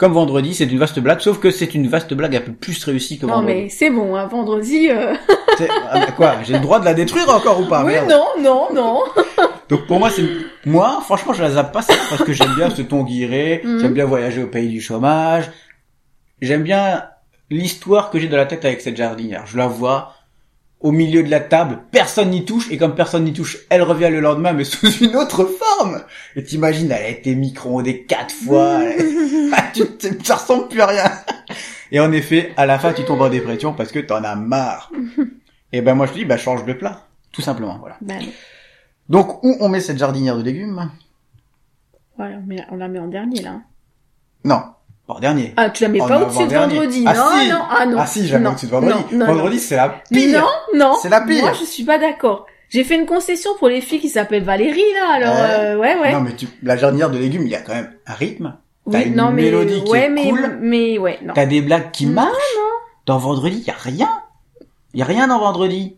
Comme vendredi c'est une vaste blague, sauf que c'est une vaste blague un peu plus réussie que Non vendredi. mais c'est bon, hein, vendredi. euh, ah, quoi J'ai le droit de la détruire encore ou pas oui, Merde. non, non, non. Donc pour moi c'est moi franchement je la zappe pas ça parce que j'aime bien ce ton guiré, Mhm. j'aime bien voyager au pays du chômage, j'aime bien l'histoire que j'ai dans la tête avec cette jardinière. Je la vois au milieu de la table, personne n'y touche et comme personne n'y touche, elle revient le lendemain mais sous une autre forme. Et t'imagines elle a été micro-ondée quatre fois, tu, ça ressemble plus à rien. Et en effet, à la fin tu tombes en dépression parce que t'en as marre. Et ben moi je te dis bah change de plat, tout simplement voilà. Ben, Donc, où on met cette jardinière de légumes? Voilà, on la met en dernier là. Non, dernier. Ah, tu la mets En pas au-dessus de vendredi. Ah, non, si. non, ah non. Ah si, jamais non, au-dessus de vendredi. non, non, vendredi, c'est la Mais pire. non, non. C'est la pire. Moi, je suis pas d'accord. J'ai fait une concession pour les filles qui s'appellent Valérie là, alors Ouais. euh, ouais, ouais. Non, mais tu, la jardinière de légumes, il y a quand même un rythme. T'as oui, une non mais mélodie qui ouais, est mais cool. mais ouais, non. T'as des blagues qui Non, marchent. Dans vendredi, il y a rien. Il y a rien dans vendredi.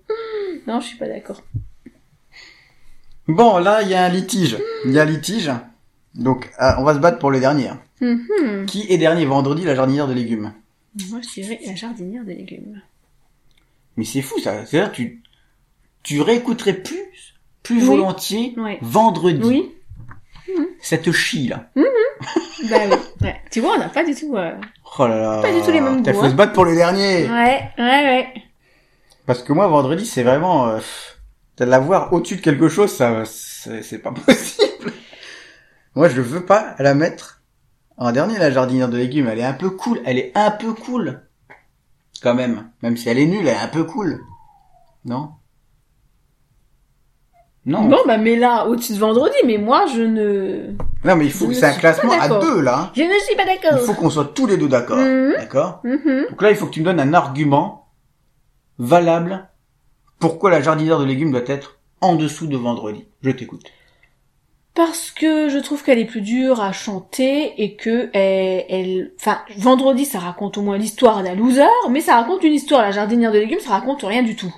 Non, je suis pas d'accord. Bon, là, il y a un litige. Il y a un litige. Donc, euh, on va se battre pour le dernier. Mhm. Qui est dernier vendredi, la jardinière de légumes? Moi, je dirais la jardinière des légumes. Mais c'est fou, ça. C'est-à-dire, tu, tu réécouterais plus, plus Oui. volontiers Ouais. vendredi. Oui. Cette chie, là. bah oui. Ouais. Tu vois, on n'a pas du tout. euh, Oh là là. Pas du tout les mêmes goûts, faut hein. se battre pour le dernier. Ouais, ouais, ouais. Parce que moi, vendredi, c'est vraiment, euh, de la voir au-dessus de quelque chose, ça, c'est c'est pas possible. Moi, je veux pas la mettre en dernier, la jardinière de légumes. Elle est un peu cool. Elle est un peu cool. Quand même. Même si elle est nulle, elle est un peu cool. Non? Non. Bon, bah, mais là, au-dessus de vendredi, mais moi, je ne. Non, mais il faut, c'est un classement à deux, là. Je ne suis pas Il d'accord. faut qu'on soit tous les deux d'accord. Mhm. D'accord? Mhm. Donc là, il faut que tu me donnes un argument valable pourquoi la jardinière de légumes doit être en dessous de vendredi. Je t'écoute. Parce que je trouve qu'elle est plus dure à chanter et que elle, elle- enfin, vendredi, ça raconte au moins l'histoire d'un loser, mais ça raconte une histoire. La jardinière de légumes, ça raconte rien du tout.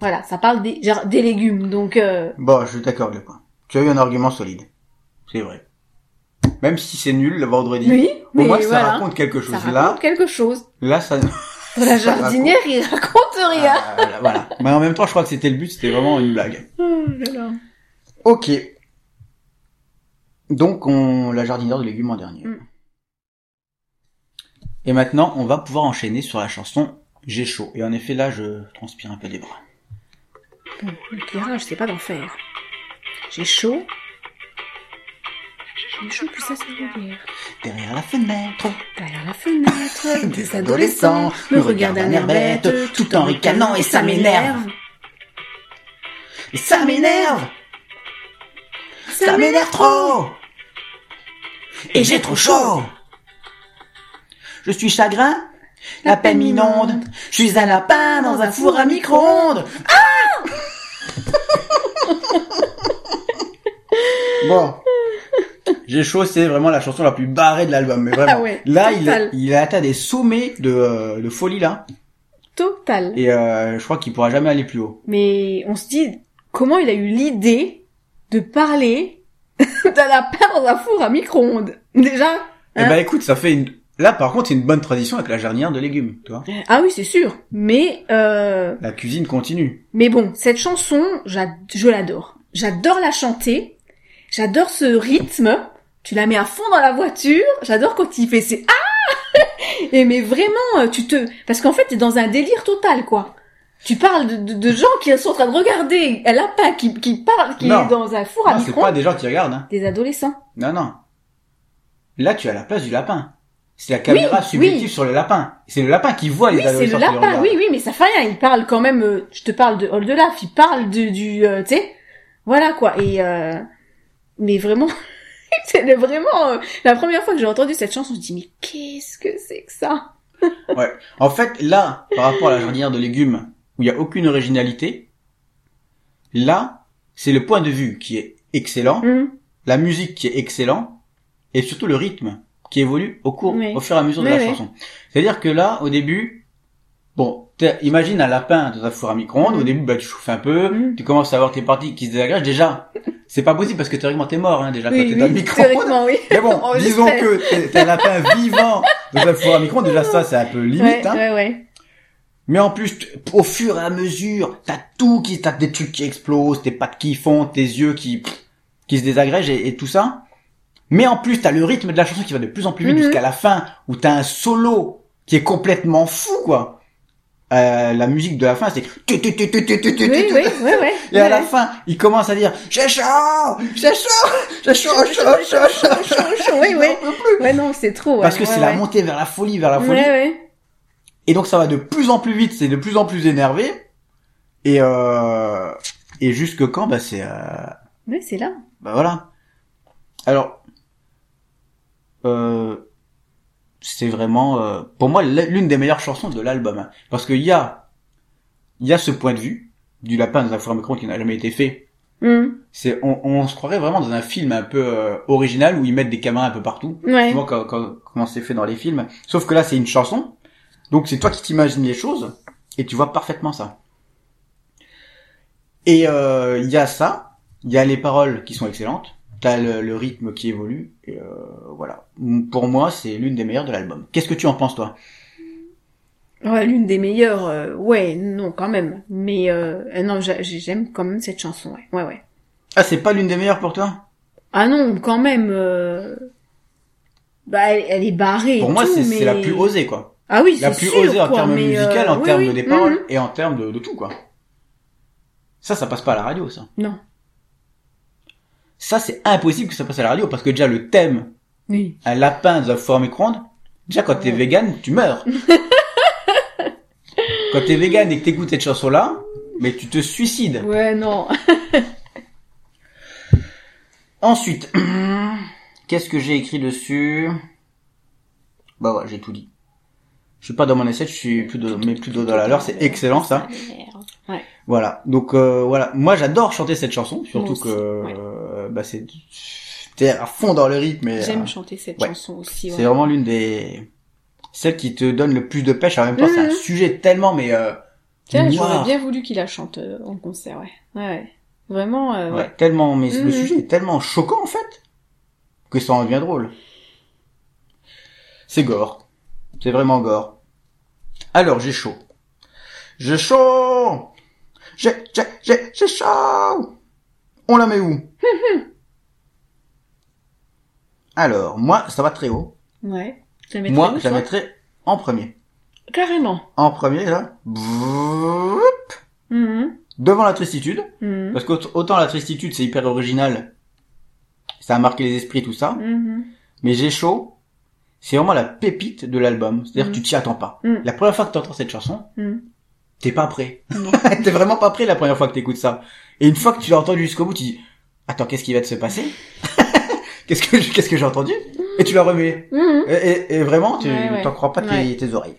Voilà, ça parle des, des légumes, donc euh, Bon, je t'accorde le point. Tu as eu un argument solide. C'est vrai. Même si c'est nul le vendredi, oui, pour mais moi, ça voilà, raconte quelque chose. ça raconte là, quelque chose. là, ça... La jardinière, il raconte rien. Ah, voilà, voilà. Mais en même temps, je crois que c'était le but, c'était vraiment une blague. Oh là là. Ok. Donc, on la jardinière de légumes en dernier. Mm. Et maintenant, on va pouvoir enchaîner sur la chanson J'ai chaud. Et en effet, là, je transpire un peu des bras. Bon, l'éclairage, c'est pas d'enfer. J'ai chaud. J'ai chaud, puis ça, c'est l'hiver. Derrière la fenêtre, Derrière la fenêtre, Des adolescents me regardent d'un air bête, tout en ricanant, et ça m'énerve. et ça m'énerve Ça m'énerve trop Et j'ai trop chaud Je suis chagrin La peine m'inonde Je suis un lapin dans un four à micro-ondes Ah Bon. J'ai chaud, c'est vraiment la chanson la plus barrée de l'album, mais vraiment. Ah ouais, là, il, a atteint des sommets de, euh, de folie là, Total. et euh, je crois qu'il pourra jamais aller plus haut. Mais on se dit, comment il a eu l'idée de parler d'un lapin dans un four à micro-ondes Déjà, Eh hein ben écoute, ça fait une, Là, par contre, c'est une bonne tradition avec la jardinière de légumes, tu vois. Ah oui, c'est sûr. Mais euh, La cuisine continue. mais bon, cette chanson, je l'adore. J'adore la chanter. J'adore ce rythme. Tu la mets à fond dans la voiture. J'adore quand il fait ces ah. Et mais vraiment, euh, tu te parce qu'en fait, t'es dans un délire total, quoi. Tu parles de, de, de gens qui sont en train de regarder un lapin qui, qui parle, qui Non. est dans un four à Non, c'est pas des gens qui regardent, hein. Des adolescents. Non, non. Là, tu à la place du lapin. C'est la caméra Oui, subjective oui. sur le lapin. C'est le lapin qui voit les Oui, c'est adolescents le lapin. Oui, oui, mais ça fait rien. Il parle quand même. euh, je te parle de Hold the Laugh. Il parle de, du, euh, tu sais, voilà quoi. Et euh, mais vraiment, c'est vraiment euh, la première fois que j'ai entendu cette chanson, je me dis mais qu'est-ce que c'est que ça? Ouais. En fait, là, par rapport à la jardinière de légumes, où il y a aucune originalité, là, c'est le point de vue qui est excellent, Hum, la musique qui est excellent, et surtout le rythme qui évolue au cours, Oui. au fur et à mesure de la oui. chanson. C'est-à-dire que là, au début, bon, imagine un lapin dans un four à micro-ondes, Mhm. au début, bah, tu chauffes un peu, Mhm. tu commences à avoir tes parties qui se désagrègent, déjà, c'est pas possible parce que théoriquement t'es mort, hein, déjà, quand Oui, t'es dans le micro-ondes. théoriquement, oui. Mais bon, disons que t'es- t'es un lapin vivant dans un four à micro-ondes, déjà ça, c'est un peu limite, Ouais, hein. ouais, ouais. Mais en plus, au fur et à mesure, t'as tout qui, t'as des trucs qui explosent, tes pattes qui fondent, tes yeux qui, qui se désagrègent et, et tout ça. Mais en plus, t'as le rythme de la chanson qui va de plus en plus vite Mhm. jusqu'à la fin, où t'as un solo qui est complètement fou, quoi. Euh, la musique de la fin, c'est tu, tu, tu, tu, tu, tu, tu, Oui, tu. oui, oui. Et à la fin, il commence à dire j'ai chaud, j'ai chaud, j'ai chaud, chaud, chaud, chaud, chaud. Oui, oui. Ouais, non, c'est trop. Parce ouais, que ouais, c'est la montée vers la folie, vers la folie. Et donc ça va de plus en plus vite, c'est de plus en plus énervé. Et euh, et jusque quand bah c'est euh, Ouais, c'est là. bah voilà. Alors euh, c'est vraiment euh, pour moi l'une des meilleures chansons de l'album hein. parce qu'il y a il y a ce point de vue du lapin dans un à micro qui n'a jamais été fait. Hum. C'est on, on se croirait vraiment dans un film un peu euh, original où ils mettent des caméras un peu partout. Ouais. Quand, quand- comment c'est fait dans les films. Sauf que là, c'est une chanson. Donc c'est toi qui t'imagines les choses et tu vois parfaitement ça. Et euh, il y a ça, il y a les paroles qui sont excellentes, t'as le, le rythme qui évolue. Et euh, voilà. Pour moi, c'est l'une des meilleures de l'album. Qu'est-ce que tu en penses toi? Ouais, l'une des meilleures. euh, ouais, non, quand même. Mais euh, non, j'a- j'aime quand même cette chanson. Ouais, ouais, ouais. Ah, c'est pas l'une des meilleures pour toi? Ah non, quand même. euh, Bah, elle, elle est barrée. Pour moi, tout, c'est mais... c'est la plus osée quoi. Ah oui, La plus sûr, osée en quoi, termes euh, en oui, termes oui, des paroles mhm. et en termes de, de tout quoi. Ça, ça passe pas à la radio ça. Non. Ça, c'est impossible que ça passe à la radio parce que déjà le thème, Oui. un lapin dans un four micro-ondes, déjà quand t'es Ouais. vegan, tu meurs. quand t'es vegan et que t'écoutes cette chanson-là, mais tu te suicides. Ouais, non. Ensuite, qu'est-ce que j'ai écrit dessus? Bah ouais, j'ai tout dit. Je suis pas dans mon essai, je suis plutôt, mais plutôt dans la leur, c'est excellent ça. Ouais. Voilà. Donc euh, voilà, moi j'adore chanter cette chanson, surtout que euh, bah c'est t'es à fond dans le rythme. et, J'aime euh, chanter cette ouais. chanson aussi. Ouais. C'est vraiment l'une des celles qui te donne le plus de pêche. En même temps, c'est un Mhm. sujet tellement mais euh, Tiens, j'aurais bien voulu qu'il la chante euh, en concert, ouais. Ouais. Vraiment, euh, ouais, ouais. tellement mais le Mhm. sujet est tellement choquant en fait que ça en devient drôle. C'est gore. C'est vraiment gore. Alors, j'ai chaud. J'ai chaud. J'ai j'ai j'ai j'ai chaud. On la met où? Alors, moi, ça va très haut. Ouais. Tu la mettrais Moi, où, je la toi? mettrais en premier. Carrément. En premier, là, Boup. Mhm. devant la tristitude. Mhm. Parce qu'autant la tristitude, c'est hyper original. Ça a marqué les esprits, tout ça. Mhm. Mais J'ai chaud, c'est vraiment la pépite de l'album. C'est-à-dire que tu t'y attends pas. Mhm. La première fois que tu entends cette chanson, Mhm. t'es pas prêt. T'es vraiment pas prêt la première fois que t'écoutes ça. Et une fois que tu l'as entendu jusqu'au bout, tu dis, attends, qu'est-ce qui va se passer? qu'est-ce que, qu'est-ce que j'ai entendu? Et tu la remets. Et, et- et vraiment, tu Ouais, ouais. t'en crois pas tes, Ouais. tes oreilles.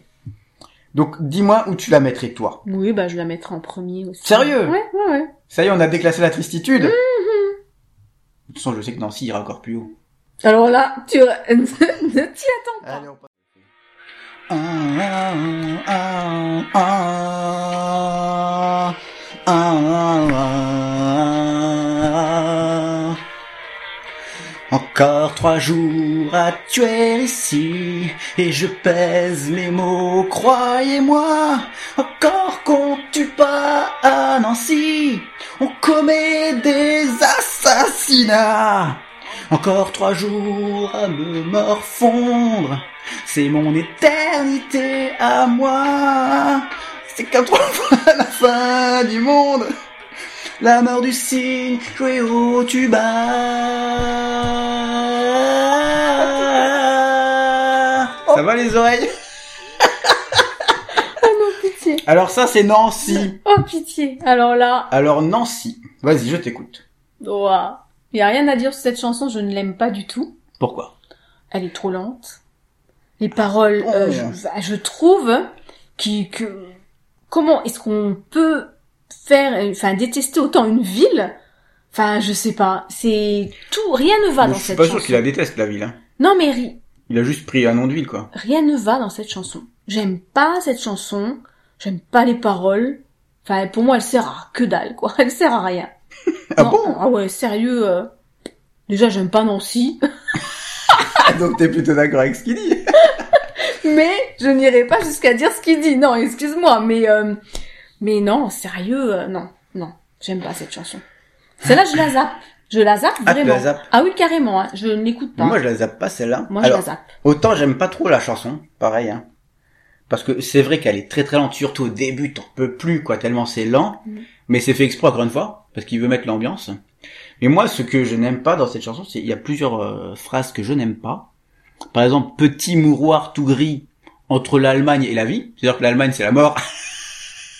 Donc, dis-moi où tu la mettrais, toi. Oui, bah, je la mettrai en premier aussi. Sérieux? Ouais, ouais, ouais. Ça y est, on a déclassé la tristitude. Mhm. De toute façon, je sais que Nancy ira encore plus haut. Alors là, tu ne t'y attends pas. Allez, on passe. Encore trois jours à tuer ici, et je pèse mes mots, croyez-moi. Encore qu'on tue pas à Nancy, on commet des assassinats. Encore trois jours à me morfondre, c'est mon éternité à moi. C'est comme trois fois la fin du monde. La mort du cygne, jouer au tuba. Ça va les oreilles? Oh non, pitié. Alors ça c'est Nancy. Oh pitié. Alors là, Alors Nancy, vas-y je t'écoute. ouah. Il y a rien à dire sur cette chanson, je ne l'aime pas du tout. Pourquoi? Elle est trop lente. Les paroles, Oh. euh, je, je trouve qui que comment est-ce qu'on peut faire, enfin détester autant une ville? Enfin, je sais pas. C'est tout, rien ne va Je dans suis cette pas chanson. sûr qu'il la déteste la ville. Hein. Non mais ri- Il a juste pris un nom de ville quoi. rien ne va dans cette chanson. J'aime pas cette chanson. J'aime pas les paroles. Enfin, pour moi, elle sert à que dalle, quoi. Elle sert à rien. Ah Non, bon? Ah ouais, sérieux. euh, Déjà, j'aime pas Nancy. Donc t'es plutôt d'accord avec ce qu'il dit. Mais je n'irai pas jusqu'à dire ce qu'il dit. Non, excuse-moi, mais euh, mais non, sérieux, euh, non, non, j'aime pas cette chanson. Celle-là, je la zappe. Je la zappe Ah, tu vraiment. la zappes Ah oui, carrément. hein, Je ne l'écoute pas. Moi je la zappe pas celle-là. Moi, je la zappe. Autant j'aime pas trop la chanson, pareil. Hein. Parce que c'est vrai qu'elle est très très lente, surtout au début, t'en peux plus quoi, tellement c'est lent. Mm. Mais c'est fait exprès encore une fois, parce qu'il veut mettre l'ambiance. Mais moi, ce que je n'aime pas dans cette chanson, c'est il y a plusieurs euh, phrases que je n'aime pas. Par exemple, petit mouroir tout gris entre l'Allemagne et la vie. C'est-à-dire que l'Allemagne c'est la mort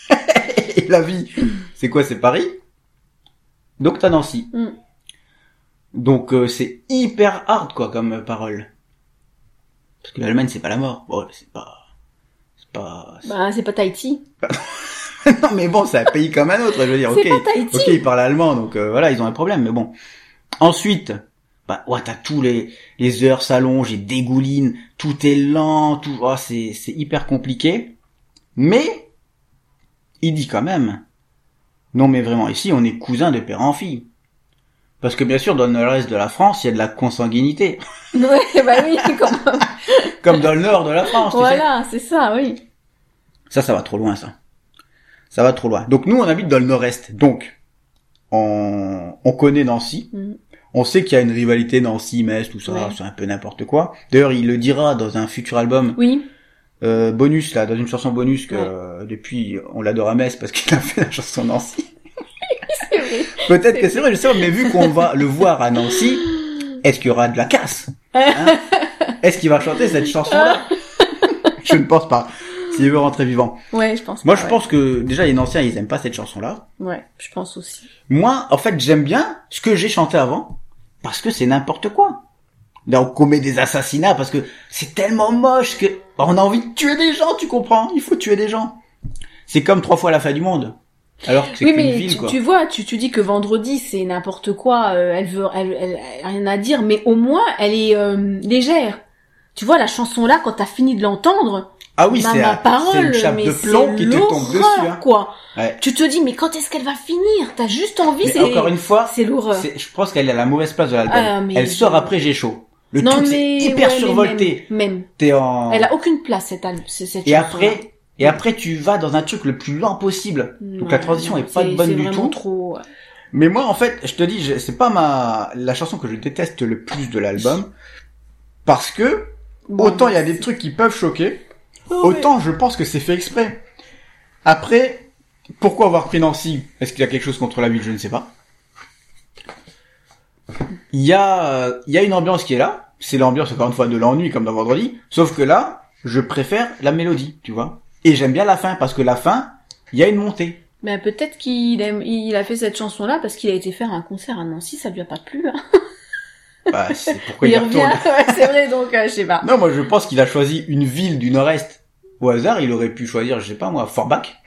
et la vie, c'est quoi? C'est Paris. Donc t'as Nancy. Mm. Donc euh, c'est hyper hard quoi comme parole. Parce que l'Allemagne c'est pas la mort. Bon, c'est pas c'est pas Bah, c'est pas Tahiti. Non mais bon, c'est un pays comme un autre, je veux dire. OK. OK, ils parlent allemand donc euh, voilà, ils ont un problème mais bon. Ensuite, bah ouais, t'as tous les les heures s'allongent, et dégoulinent, tout est lent, tout oh, c'est c'est hyper compliqué. Mais il dit quand même non mais vraiment ici on est cousins de père en fille. Parce que bien sûr dans le reste de la France, il y a de la consanguinité, Ouais, bah oui, même. comme dans le nord de la France, tu voilà, c'est ça, oui. Ça, ça va trop loin, ça. Ça va trop loin. Donc nous, on habite dans le nord-est. Donc, on, on connaît Nancy. Mm. On sait qu'il y a une rivalité Nancy-Metz, tout ça, Ouais. c'est un peu n'importe quoi. D'ailleurs, il le dira dans un futur album Oui. euh, bonus, là, dans une chanson bonus que Ouais. euh, depuis, on l'adore à Metz parce qu'il a fait la chanson Nancy. C'est vrai. Peut-être que c'est vrai, je sais pas, mais vu qu'on va le voir à Nancy, est-ce qu'il y aura de la casse Hein? Est-ce qu'il va chanter cette chanson-là? Je ne pense pas. S'il veut rentrer vivant. Ouais, je pense. Moi, pas, je ouais. pense que déjà les anciens, ils aiment pas cette chanson-là. Ouais, je pense aussi. Moi, en fait, j'aime bien ce que j'ai chanté avant parce que c'est n'importe quoi. Là, on commet des assassinats parce que c'est tellement moche que on a envie de tuer des gens, tu comprends? Il faut tuer des gens. C'est comme trois fois la fin du monde. Alors que c'est Oui, mais ville, tu, quoi. tu vois, tu, tu dis que vendredi c'est n'importe quoi. euh, elle veut, elle, elle, elle a rien à dire, mais au moins elle est euh, légère. Tu vois la chanson là, quand t'as fini de l'entendre, Ah oui, c'est ma parole, une chape mais de plomb qui te tombe dessus. Hein. quoi. Ouais. Tu te dis, mais quand est-ce qu'elle va finir? T'as juste envie, Mais c'est encore une fois, c'est l'horreur. je pense qu'elle est à la mauvaise place de l'album. Ah, Elle sort après J'ai chaud. Le Non truc mais hyper ouais, mais survolté. Même, même. En. Elle a aucune place cette album, cette Et après, et après tu vas dans un truc le plus lent possible. Donc la transition non, est pas bonne du tout. Trop... Mais moi, en fait, je te dis, c'est pas ma la chanson que je déteste le plus de l'album, parce que Bon, autant il y a des trucs qui peuvent choquer, Oh, autant je pense que c'est fait exprès. Après, pourquoi avoir pris Nancy? Est-ce qu'il y a quelque chose contre la ville? Je ne sais pas. Il y a, il y a une ambiance qui est là. C'est l'ambiance encore une fois de l'ennui comme dans Vendredi. Sauf que là, je préfère la mélodie, tu vois. Et j'aime bien la fin parce que la fin, il y a une montée. Mais peut-être qu'il aime- il a fait cette chanson-là parce qu'il a été faire un concert à Nancy, ça lui a pas plu. Hein. Bah, c'est pourquoi il, il revient, ouais, c'est vrai, donc euh, je sais pas. Non, moi je pense qu'il a choisi une ville du Nord-Est au hasard. Il aurait pu choisir, je sais pas moi, Forbach.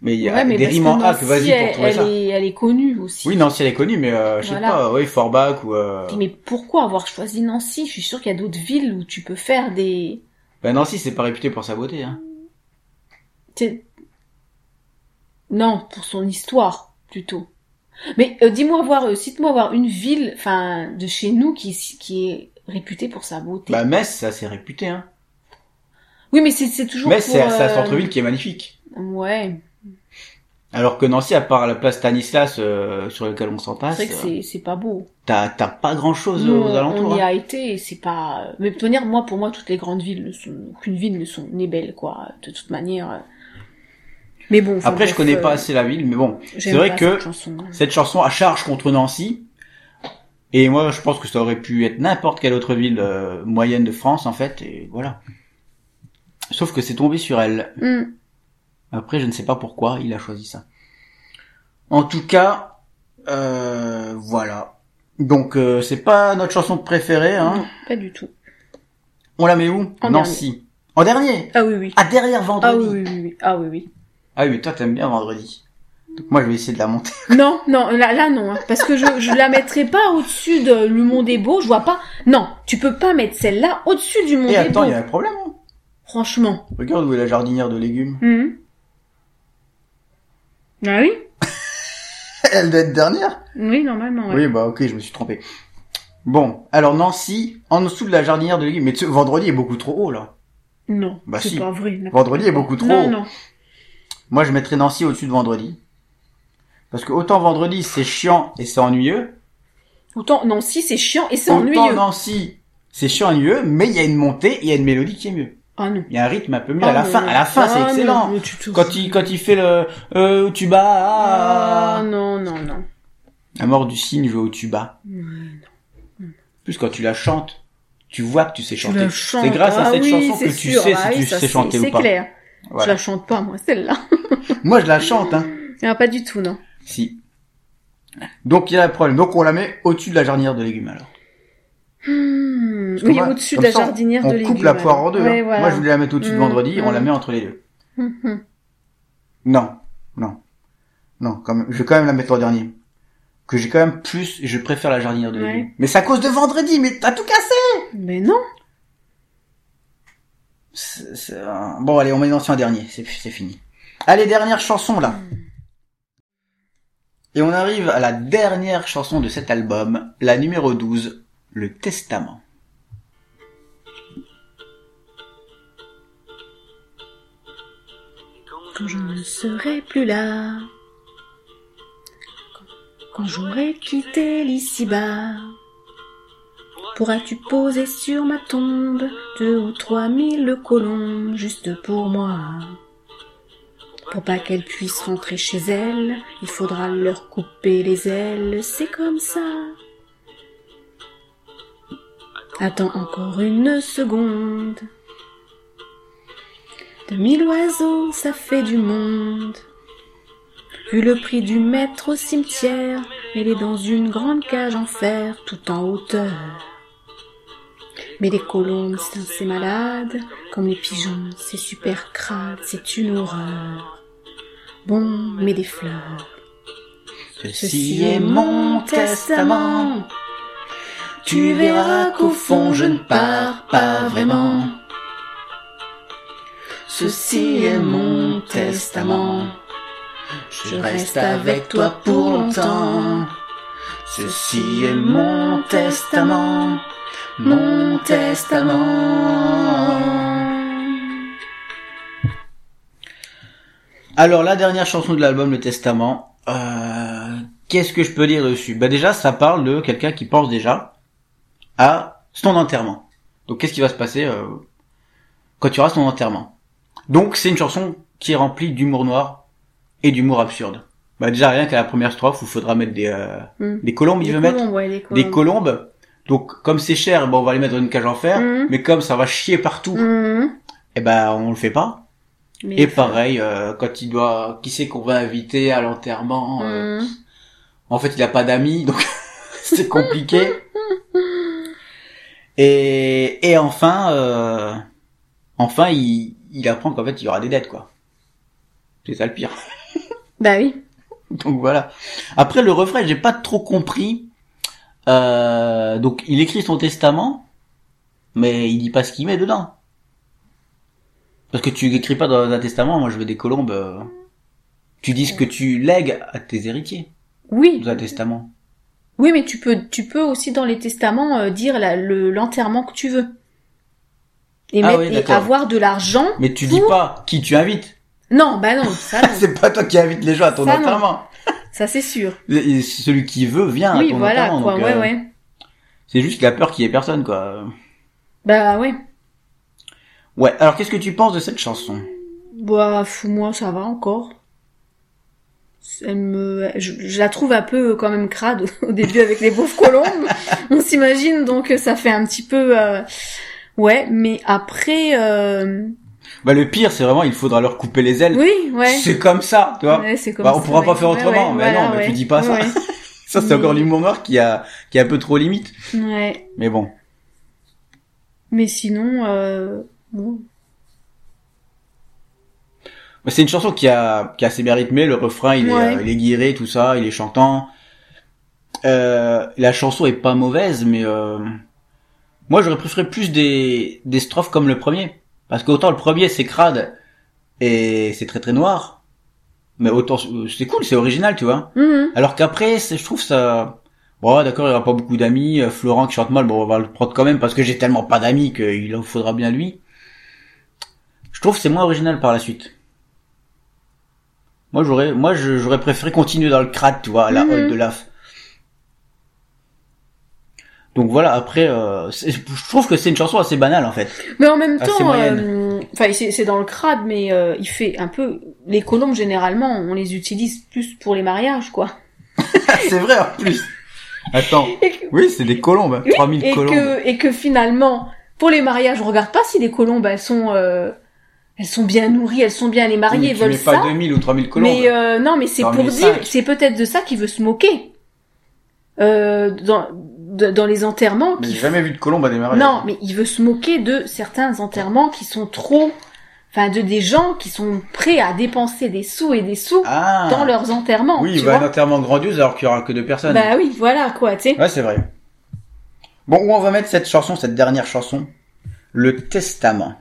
Mais il y a Ouais, mais des rimes en hack, vas-y elle, pour trouver elle ça. est, elle est connue aussi. Oui, Nancy elle est connue, mais euh, je sais Voilà. pas, oui, Forbach ou... Euh... Mais pourquoi avoir choisi Nancy? Je suis sûre qu'il y a d'autres villes où tu peux faire des... Ben Nancy c'est pas réputé pour sa beauté. Hein. t'sais- Non, pour son histoire, plutôt. Mais euh, dis-moi voir, euh, cite-moi voir une ville, enfin, de chez nous qui, qui est réputée pour sa beauté. Bah Metz, c'est assez réputé, hein. oui, mais c'est c'est toujours Metz, pour, c'est c'est un euh, centre-ville qui est magnifique. Ouais, Alors que Nancy, à part la place Stanislas euh, sur laquelle on s'en c'est passe, vrai que euh, c'est c'est pas beau. t'as t'as pas grand-chose Nous, aux alentours. on y hein. a été et c'est pas. Mais de toute manière, moi, pour moi, toutes les grandes villes, ne sont... aucune ville ne sont n'est belle, quoi. De toute manière. Euh. Mais bon. Après, je bref, connais euh, pas assez la ville, mais bon, c'est vrai que cette chanson. hein. cette chanson à charge contre Nancy. Et moi, je pense que ça aurait pu être n'importe quelle autre ville euh, moyenne de France, en fait, et voilà. Sauf que c'est tombé sur elle. Hmm. Après, je ne sais pas pourquoi il a choisi ça. En tout cas, euh, voilà. Donc, euh, c'est pas notre chanson préférée, hein. Non, pas du tout. On la met où? En Nancy. En dernier? Ah oui, oui. Ah, derrière Ah vendredi. oui, oui, oui, oui. Ah oui, oui. Ah oui, mais toi, t'aimes bien vendredi. Donc moi, je vais essayer de la monter. Non, non, là, là non, hein, parce que je, je la mettrai pas au-dessus de Le Monde est beau, je vois pas. Non, tu peux pas mettre celle-là au-dessus du Monde Et est attends, beau. il y a un problème. hein. Franchement. Regarde où est la jardinière de légumes. Mhm. Ah oui Elle doit être dernière. Oui, normalement, ouais. Oui, bah ok, je me suis trompé. Bon, alors Nancy, en dessous de la jardinière de légumes. Mais vendredi est beaucoup trop haut, là. Non, Bah c'est si. pas vrai. Vendredi est beaucoup trop Non, haut. non. Moi, je mettrais Nancy au-dessus de vendredi. Parce que autant vendredi, c'est chiant et c'est ennuyeux. Autant, non, si, c'est chiant et c'est Autant ennuyeux. Nancy, c'est chiant et ennuyeux, mais il y a une montée et il y a une mélodie qui est mieux. Ah non. Il y a un rythme un peu mieux Ah à la non, fin. non. À la fin, c'est Ah excellent. non, tu te Quand il, quand il fait le, euh, tuba, Ah ah. non, non, non. La mort du cygne joue au tuba. Ouais, En plus, quand tu la chantes, tu vois que tu sais chanter. la. C'est grâce à Ah cette oui, chanson c'est que tu sais Ah si oui, tu sais c'est- chanter ou C'est pas. clair. Voilà. Je la chante pas, moi, celle-là. Moi, je la chante, hein. Ah, pas du tout, non. Si. Donc, il y a un problème. Donc, on la met au-dessus de la jardinière de légumes, alors. Hmm. Oui, au-dessus de la ça, jardinière on de légumes. coupe la poire en deux. Ouais, hein. voilà. Moi, je voulais la mettre au-dessus de Mm, vendredi, on la mm. met entre les deux. Hum. Non. Non. Non, quand même. Je vais quand même la mettre en dernier. Que j'ai quand même plus, je préfère la jardinière de Ouais. légumes. Mais c'est à cause de vendredi, mais t'as tout cassé! Mais non. C'est- c'est un- Bon, allez, on met Nancy en dernier. C'est c'est fini. Allez, dernière chanson, là. Et on arrive à la dernière chanson de cet album, la numéro 12, Le Testament. Quand je ne serai plus là. Quand j'aurai quitté l'ici-bas. Pourras-tu poser sur ma tombe deux ou trois mille colombes juste pour moi? Pour pas qu'elles puissent rentrer chez elles, il faudra leur couper les ailes, c'est comme ça. Attends encore une seconde. De mille oiseaux, ça fait du monde. Vu le prix du mètre au cimetière, il est dans une grande cage en fer, tout en hauteur. Mais les colombes, c'est c'est malade, comme les pigeons, c'est super crade, c'est une horreur. Bon, mais des fleurs. Ceci est mon testament. Tu verras qu'au fond je ne pars pas vraiment. Ceci est mon testament. Je reste avec toi pour longtemps. Ceci est mon testament. Mon testament. Alors la dernière chanson de l'album, Le Testament. Euh, Qu'est-ce que je peux dire dessus? Bah déjà, ça parle de quelqu'un qui pense déjà à son enterrement. Donc qu'est-ce qui va se passer euh, quand tu auras son enterrement? Donc c'est une chanson qui est remplie d'humour noir et d'humour absurde. Bah déjà rien qu'à la première strophe il faudra mettre des euh, Hmm. des colombes, il veut mettre colombes, ouais, des des colombes. colombes. Donc comme c'est cher, bon on va les mettre dans une cage en fer, Mhm. mais comme ça va chier partout, Mhm. et ben on le fait pas. Mais Et pareil, euh, quand il doit, qui c'est qu'on va inviter à l'enterrement euh, Mhm. En fait, il a pas d'amis, donc c'est compliqué. Et, et enfin, euh, enfin, il, il apprend qu'en fait, il y aura des dettes, quoi. C'est ça le pire. Bah oui. Donc voilà. Après, le refrain, j'ai pas trop compris. Euh, donc, il écrit son testament, mais il dit pas ce qu'il met dedans. Parce que tu écris pas dans un testament, moi je veux des colombes. euh, tu dis ce que tu lègues à tes héritiers. Oui. dans un testament. Oui, mais tu peux, tu peux aussi dans les testaments euh, dire la- le- l'enterrement que tu veux. Et, Ah mettre, oui, et avoir de l'argent. Mais tu pour- dis pas qui tu invites. Non, bah non, ça non. c'est pas toi qui invites les gens à ton Ça, enterrement. ça c'est sûr. Et celui qui veut vient à Oui, ton voilà, enterrement. quoi, donc, ouais, euh, ouais. C'est juste la peur qu'il y ait personne, quoi. Bah ouais. Ouais. Alors, qu'est-ce que tu penses de cette chanson? Bah, moi, ça va encore. Elle me, je, je la trouve un peu quand même crade au, au début avec les pauvres colombes. On s'imagine donc ça fait un petit peu, euh, ouais, mais après, euh... Bah, le pire, c'est vraiment, il faudra leur couper les ailes. oui, ouais. C'est comme ça, tu vois. Ouais, c'est comme Bah, on ça, pourra ouais. pas faire autrement. mais voilà, non, mais tu dis pas ça. Ça, c'est encore l'humour noir qui a, qui est un peu trop limite. ouais. Mais bon. Mais sinon, euh... bon. Mais c'est une chanson qui a, qui a assez bien rythmé. Le refrain, il est, euh, il est guiré, tout ça, il est chantant. Euh, la chanson est pas mauvaise, mais euh, moi j'aurais préféré plus des, des strophes comme le premier. Parce qu'autant le premier c'est crade et c'est très très noir. Mais autant c'est cool, c'est original, tu vois. Mhm. Alors qu'après, je trouve ça... Bon, d'accord, il n'y aura pas beaucoup d'amis. Euh, Florent qui chante mal, bon, on va le prendre quand même parce que j'ai tellement pas d'amis qu'il en faudra bien lui. Je trouve c'est moins original par la suite. Moi, j'aurais, moi, j'aurais préféré continuer dans le crade, tu vois, à la hall de l'AF. Donc voilà, après, euh, je trouve que c'est une chanson assez banale, en fait. Mais en même Assez temps, euh, enfin, c'est dans le crade, mais euh, il fait un peu. Les colombes généralement, on les utilise plus pour les mariages, quoi. c'est vrai, en plus. Attends. Que, Oui, c'est des colombes. 3000 et colombes. que, et que finalement, pour les mariages, on regarde pas si les colombes, elles sont, euh, elles sont bien nourries, elles sont bien les Oui, tu veulent mets ça. pas 2000 ou 3000 colombes. Mais euh, non, mais c'est pour dire, c'est peut-être de ça qu'il veut se moquer. Euh, dans, de- dans les enterrements. Mais qui j'ai jamais vu de colombe à mariages. Non, mais il veut se moquer de certains enterrements qui sont trop, enfin, de des gens qui sont prêts à dépenser des sous et des sous Ah. dans leurs enterrements. Oui, il va à un enterrement grandiose alors qu'il y aura que deux personnes. Bah oui, voilà quoi, tu sais. Ouais, c'est vrai. Bon, où on va mettre cette chanson, cette dernière chanson? Le Testament.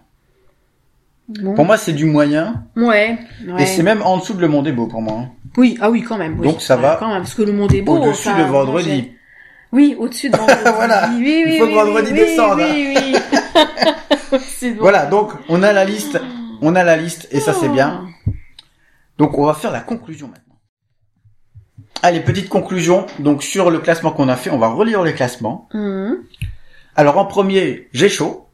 Bon. Pour moi, c'est du moyen. Ouais. ouais. Et c'est même en dessous de Le Monde est beau pour moi. hein. Oui, ah oui, quand même. oui. Donc, ça Ouais, va Quand même, parce que le monde est beau. Au-dessus de vendredi. Oui, au-dessus de vendredi. Voilà. Oui, oui, Il faut oui, que vendredi oui, descende. Oui, oui, oui. Voilà, donc on a la liste. On a la liste et ça c'est bien. Oh. Donc on va faire la conclusion maintenant. Allez, petite conclusion. Donc sur le classement qu'on a fait, on va relire les classements. Mhm. Alors en premier, j'ai chaud.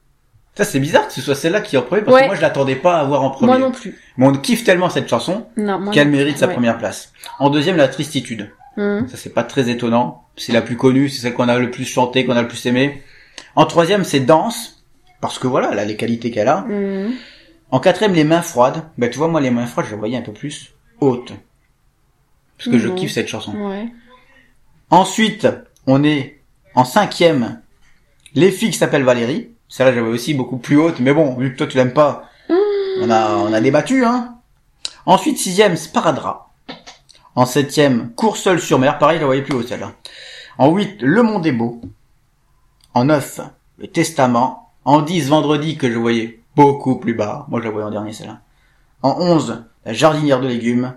Ça c'est bizarre que ce soit celle-là qui est en premier parce Ouais. que moi je l'attendais pas à voir en premier. Moi non plus. Mais on kiffe tellement cette chanson qu'elle mérite sa Ouais. première place. En deuxième, la tristitude. Mhm. Ça c'est pas très étonnant. C'est la plus connue, c'est celle qu'on a le plus chanté, qu'on a le plus aimé. En troisième, c'est danse parce que voilà, elle a les qualités qu'elle a. Mhm. En quatrième, les mains froides. Ben tu vois, moi les mains froides, je les voyais un peu plus hautes. Parce que je Mhm. kiffe cette chanson. Ouais. Ensuite, on est en cinquième, les filles qui s'appellent Valérie. Celle-là, j'avais aussi beaucoup plus haute, mais bon, vu que toi tu l'aimes pas, on a, on a débattu, hein. Ensuite, sixième, Sparadra. En septième, Cours seul sur mer. Pareil, je la voyais plus haut, celle-là. En huit, Le Monde est beau. En neuf, Le Testament. En dix, Vendredi, que je voyais beaucoup plus bas. Moi, je la voyais en dernier, celle-là. En onze, La Jardinière de légumes.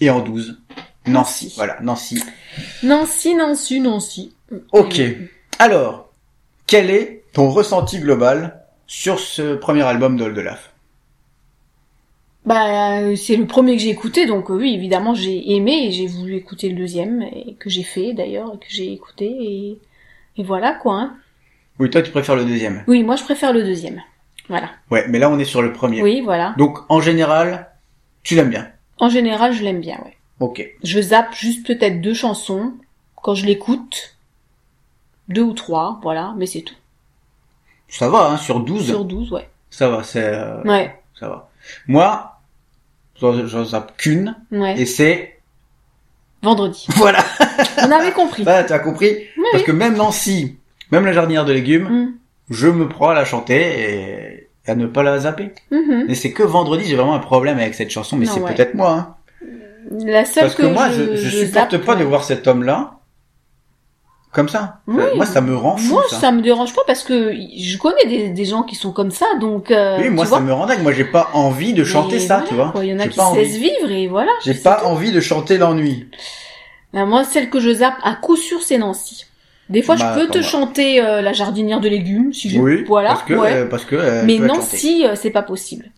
Et en douze, Nancy. Voilà, Nancy. Nancy, Nancy, Nancy. Ok. Alors, quel est ton ressenti global sur ce premier album d'Oldelaf Bah, c'est le premier que j'ai écouté, donc euh, oui, évidemment, j'ai aimé et j'ai voulu écouter le deuxième, et que j'ai fait d'ailleurs, et que j'ai écouté, et, et voilà quoi. Hein. Oui, toi, tu préfères le deuxième. Oui, moi je préfère le deuxième. Voilà. Ouais, mais là, on est sur le premier. Oui, voilà. Donc, en général, tu l'aimes bien. En général, je l'aime bien, ouais. Ok. Je zappe juste peut-être deux chansons quand je l'écoute. Deux ou trois, voilà, mais c'est tout. Ça va, hein, sur 12. Sur 12, ouais. Ça va, c'est, euh, Ouais, ça va. Moi, j'en zappe qu'une, ouais. et c'est, Vendredi. voilà. On avait compris. Ça, tu as compris? Oui, Parce oui. que même Nancy, même la jardinière de légumes, Mm. je me prends à la chanter et à ne pas la zapper. Mhm. Mais c'est que vendredi, j'ai vraiment un problème avec cette chanson, mais c'est ouais. peut-être moi, hein. La seule Parce que, moi, je, je, supporte zappe, pas de voir cet homme-là comme ça. Oui. moi, ça me rend fou, Moi, ça. ça me dérange pas parce que je connais des, des gens qui sont comme ça, donc. Euh, Oui, moi, ça me rend dingue. Moi, j'ai pas envie de chanter ça, voilà, tu vois. quoi, Il y en a qui se laissent vivre et voilà. J'ai pas envie de chanter l'ennui. Ben, moi, celle que je zappe à coup sûr, c'est Nancy. Des fois, Bah, je peux attends, te bah. chanter euh, la jardinière de légumes, si je... Oui, voilà, parce que, ouais. euh, parce que euh, Mais. Nancy, euh, c'est pas possible.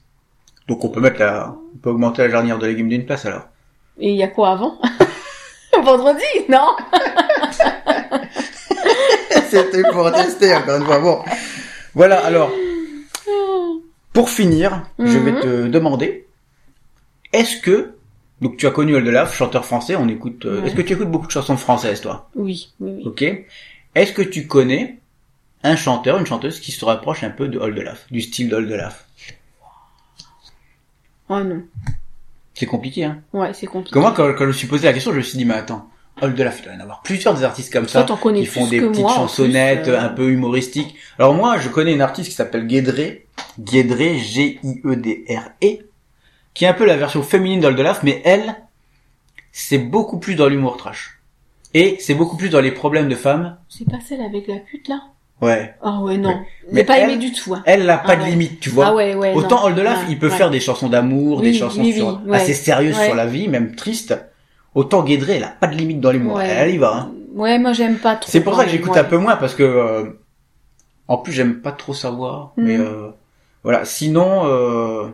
Donc on peut mettre la, on peut augmenter la jarnière de légumes d'une place alors. Et il y a quoi avant? Vendredi, non C'était pour tester encore une fois. Bon, voilà. Alors, pour finir, je vais Mhm. te demander, est-ce que donc tu as connu Oldelaf, chanteur français, on écoute. euh, Ouais. Est-ce que tu écoutes beaucoup de chansons françaises, toi? Oui, oui, oui. Ok. Est-ce que tu connais un chanteur, une chanteuse qui se rapproche un peu de Oldelaf, du style d'Oldelaf Oh non. C'est compliqué, hein Ouais, c'est compliqué. Moi, quand, quand je me suis posé la question, je me suis dit, mais attends, Oldelaf, il doit y en avoir plusieurs des artistes comme ça. Ils font des petites moi, chansonnettes plus, euh. un peu humoristiques. Alors moi, je connais une artiste qui s'appelle Guédré, Guédré, G-I-E-D-R-E, qui est un peu la version féminine d'Oldelaf, mais elle, c'est beaucoup plus dans l'humour trash. Et c'est beaucoup plus dans les problèmes de femmes. C'est pas celle avec la pute, là? Ouais. Ah ouais, non. Mais pas elle- aimé du tout, hein. Elle n'a pas Ah de ouais. limite, tu vois. Ah ouais, ouais, Autant. Oldelaf, Ouais, il peut faire des chansons d'amour, des chansons oui, oui, assez sérieuses sur la vie, même tristes. Autant Guédré, elle a pas de limite dans l'humour. Ouais. Elle y va, hein. Ouais, moi, j'aime pas trop. C'est pour ça que j'écoute un peu moins parce que euh, en plus j'aime pas trop savoir. Mais Mhm. euh, voilà. Sinon, euh,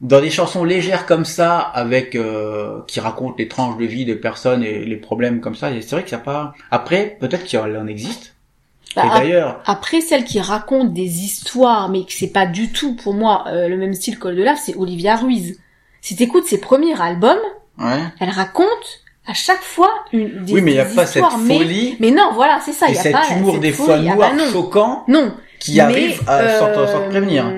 dans des chansons légères comme ça, avec euh, qui racontent les tranches de vie des personnes et les problèmes comme ça, c'est vrai qu'il y a pas. Après, peut-être qu'il en existe. Bah, et d'ailleurs, Après, celle qui raconte des histoires, mais que c'est pas du tout, pour moi, euh, le même style qu'Oldelaf, c'est Olivia Ruiz. Si t'écoutes ses premiers albums, ouais. elle raconte à chaque fois une des oui, mais il y a pas cette mais- folie Mais non, voilà, c'est ça. et Il y a cet pas humour cette des fois folie. Ah noir, bah non. choquant, Non. qui Mais, arrive à sans, euh, prévenir.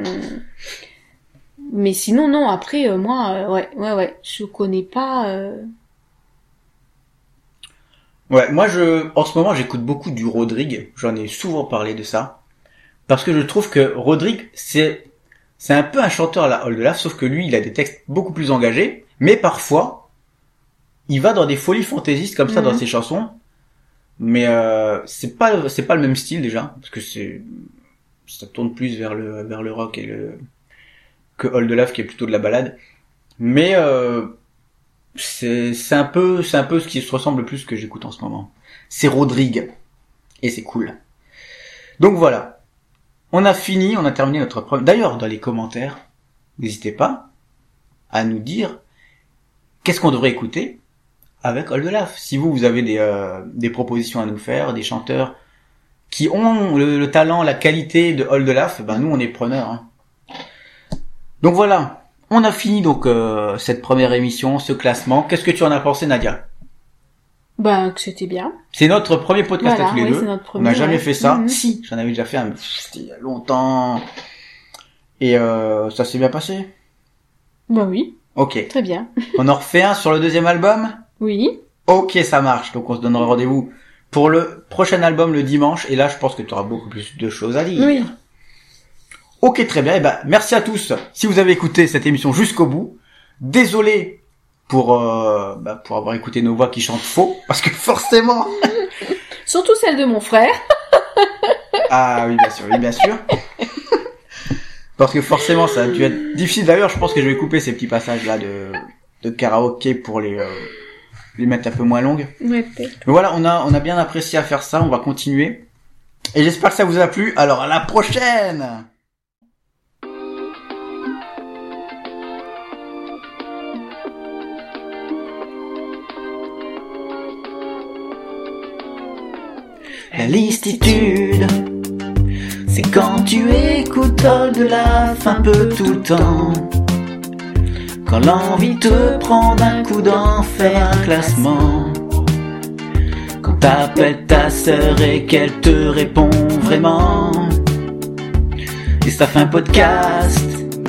Mais sinon, non. Après, euh, moi, euh, ouais, ouais, ouais, je connais pas. euh, Ouais, moi je, en ce moment j'écoute beaucoup du Rodrigue. J'en ai souvent parlé de ça parce que je trouve que Rodrigue c'est c'est un peu un chanteur à la Oldelaf, sauf que lui il a des textes beaucoup plus engagés, mais parfois il va dans des folies fantaisistes comme ça Mhm. dans ses chansons. Mais euh, c'est pas c'est pas le même style déjà parce que c'est ça tourne plus vers le vers le rock et le que Oldelaf qui est plutôt de la balade. Mais euh, c'est c'est un peu c'est un peu ce qui se ressemble le plus que j'écoute en ce moment. C'est Rodrigue et c'est cool. Donc voilà. On a fini, on a terminé notre première. D'ailleurs, dans les commentaires, n'hésitez pas à nous dire qu'est-ce qu'on devrait écouter avec Oldelaf. Si vous vous avez des euh, des propositions à nous faire, des chanteurs qui ont le, le talent, la qualité de Oldelaf, ben nous on est preneurs. hein. Donc voilà. On a fini donc euh, cette première émission, ce classement. Qu'est-ce que tu en as pensé, Nadia? Ben, que c'était bien. C'est notre premier podcast Voilà, à tous les oui, deux. c'est notre On premier. n'a jamais ouais. fait ça. Mhm. Si, j'en avais déjà fait un, c'était il y a longtemps. Et euh, ça s'est bien passé? Ben oui, Ok. très bien. On en refait un sur le deuxième album? Oui. Ok, ça marche. Donc on se donnera rendez-vous pour le prochain album le dimanche. Et là, je pense que tu auras beaucoup plus de choses à dire. Oui. Ok, très bien. Et ben, merci à tous. Si vous avez écouté cette émission jusqu'au bout, désolé pour euh, bah, pour avoir écouté nos voix qui chantent faux, parce que forcément. Surtout celle de mon frère. Ah oui, bien sûr, oui, bien sûr. Parce que forcément, ça a dû être difficile. D'ailleurs, je pense que je vais couper ces petits passages là de de karaoké pour les euh, les mettre un peu moins longues. Ouais, peut-être. Mais voilà, on a on a bien apprécié à faire ça. On va continuer. Et j'espère que ça vous a plu. Alors à la prochaine. La listitude, c'est quand tu écoutes de la un peu tout le temps. Quand l'envie te prend d'un coup d'en faire un classement. Quand t'appelles ta sœur et qu'elle te répond vraiment. Et ça fait un podcast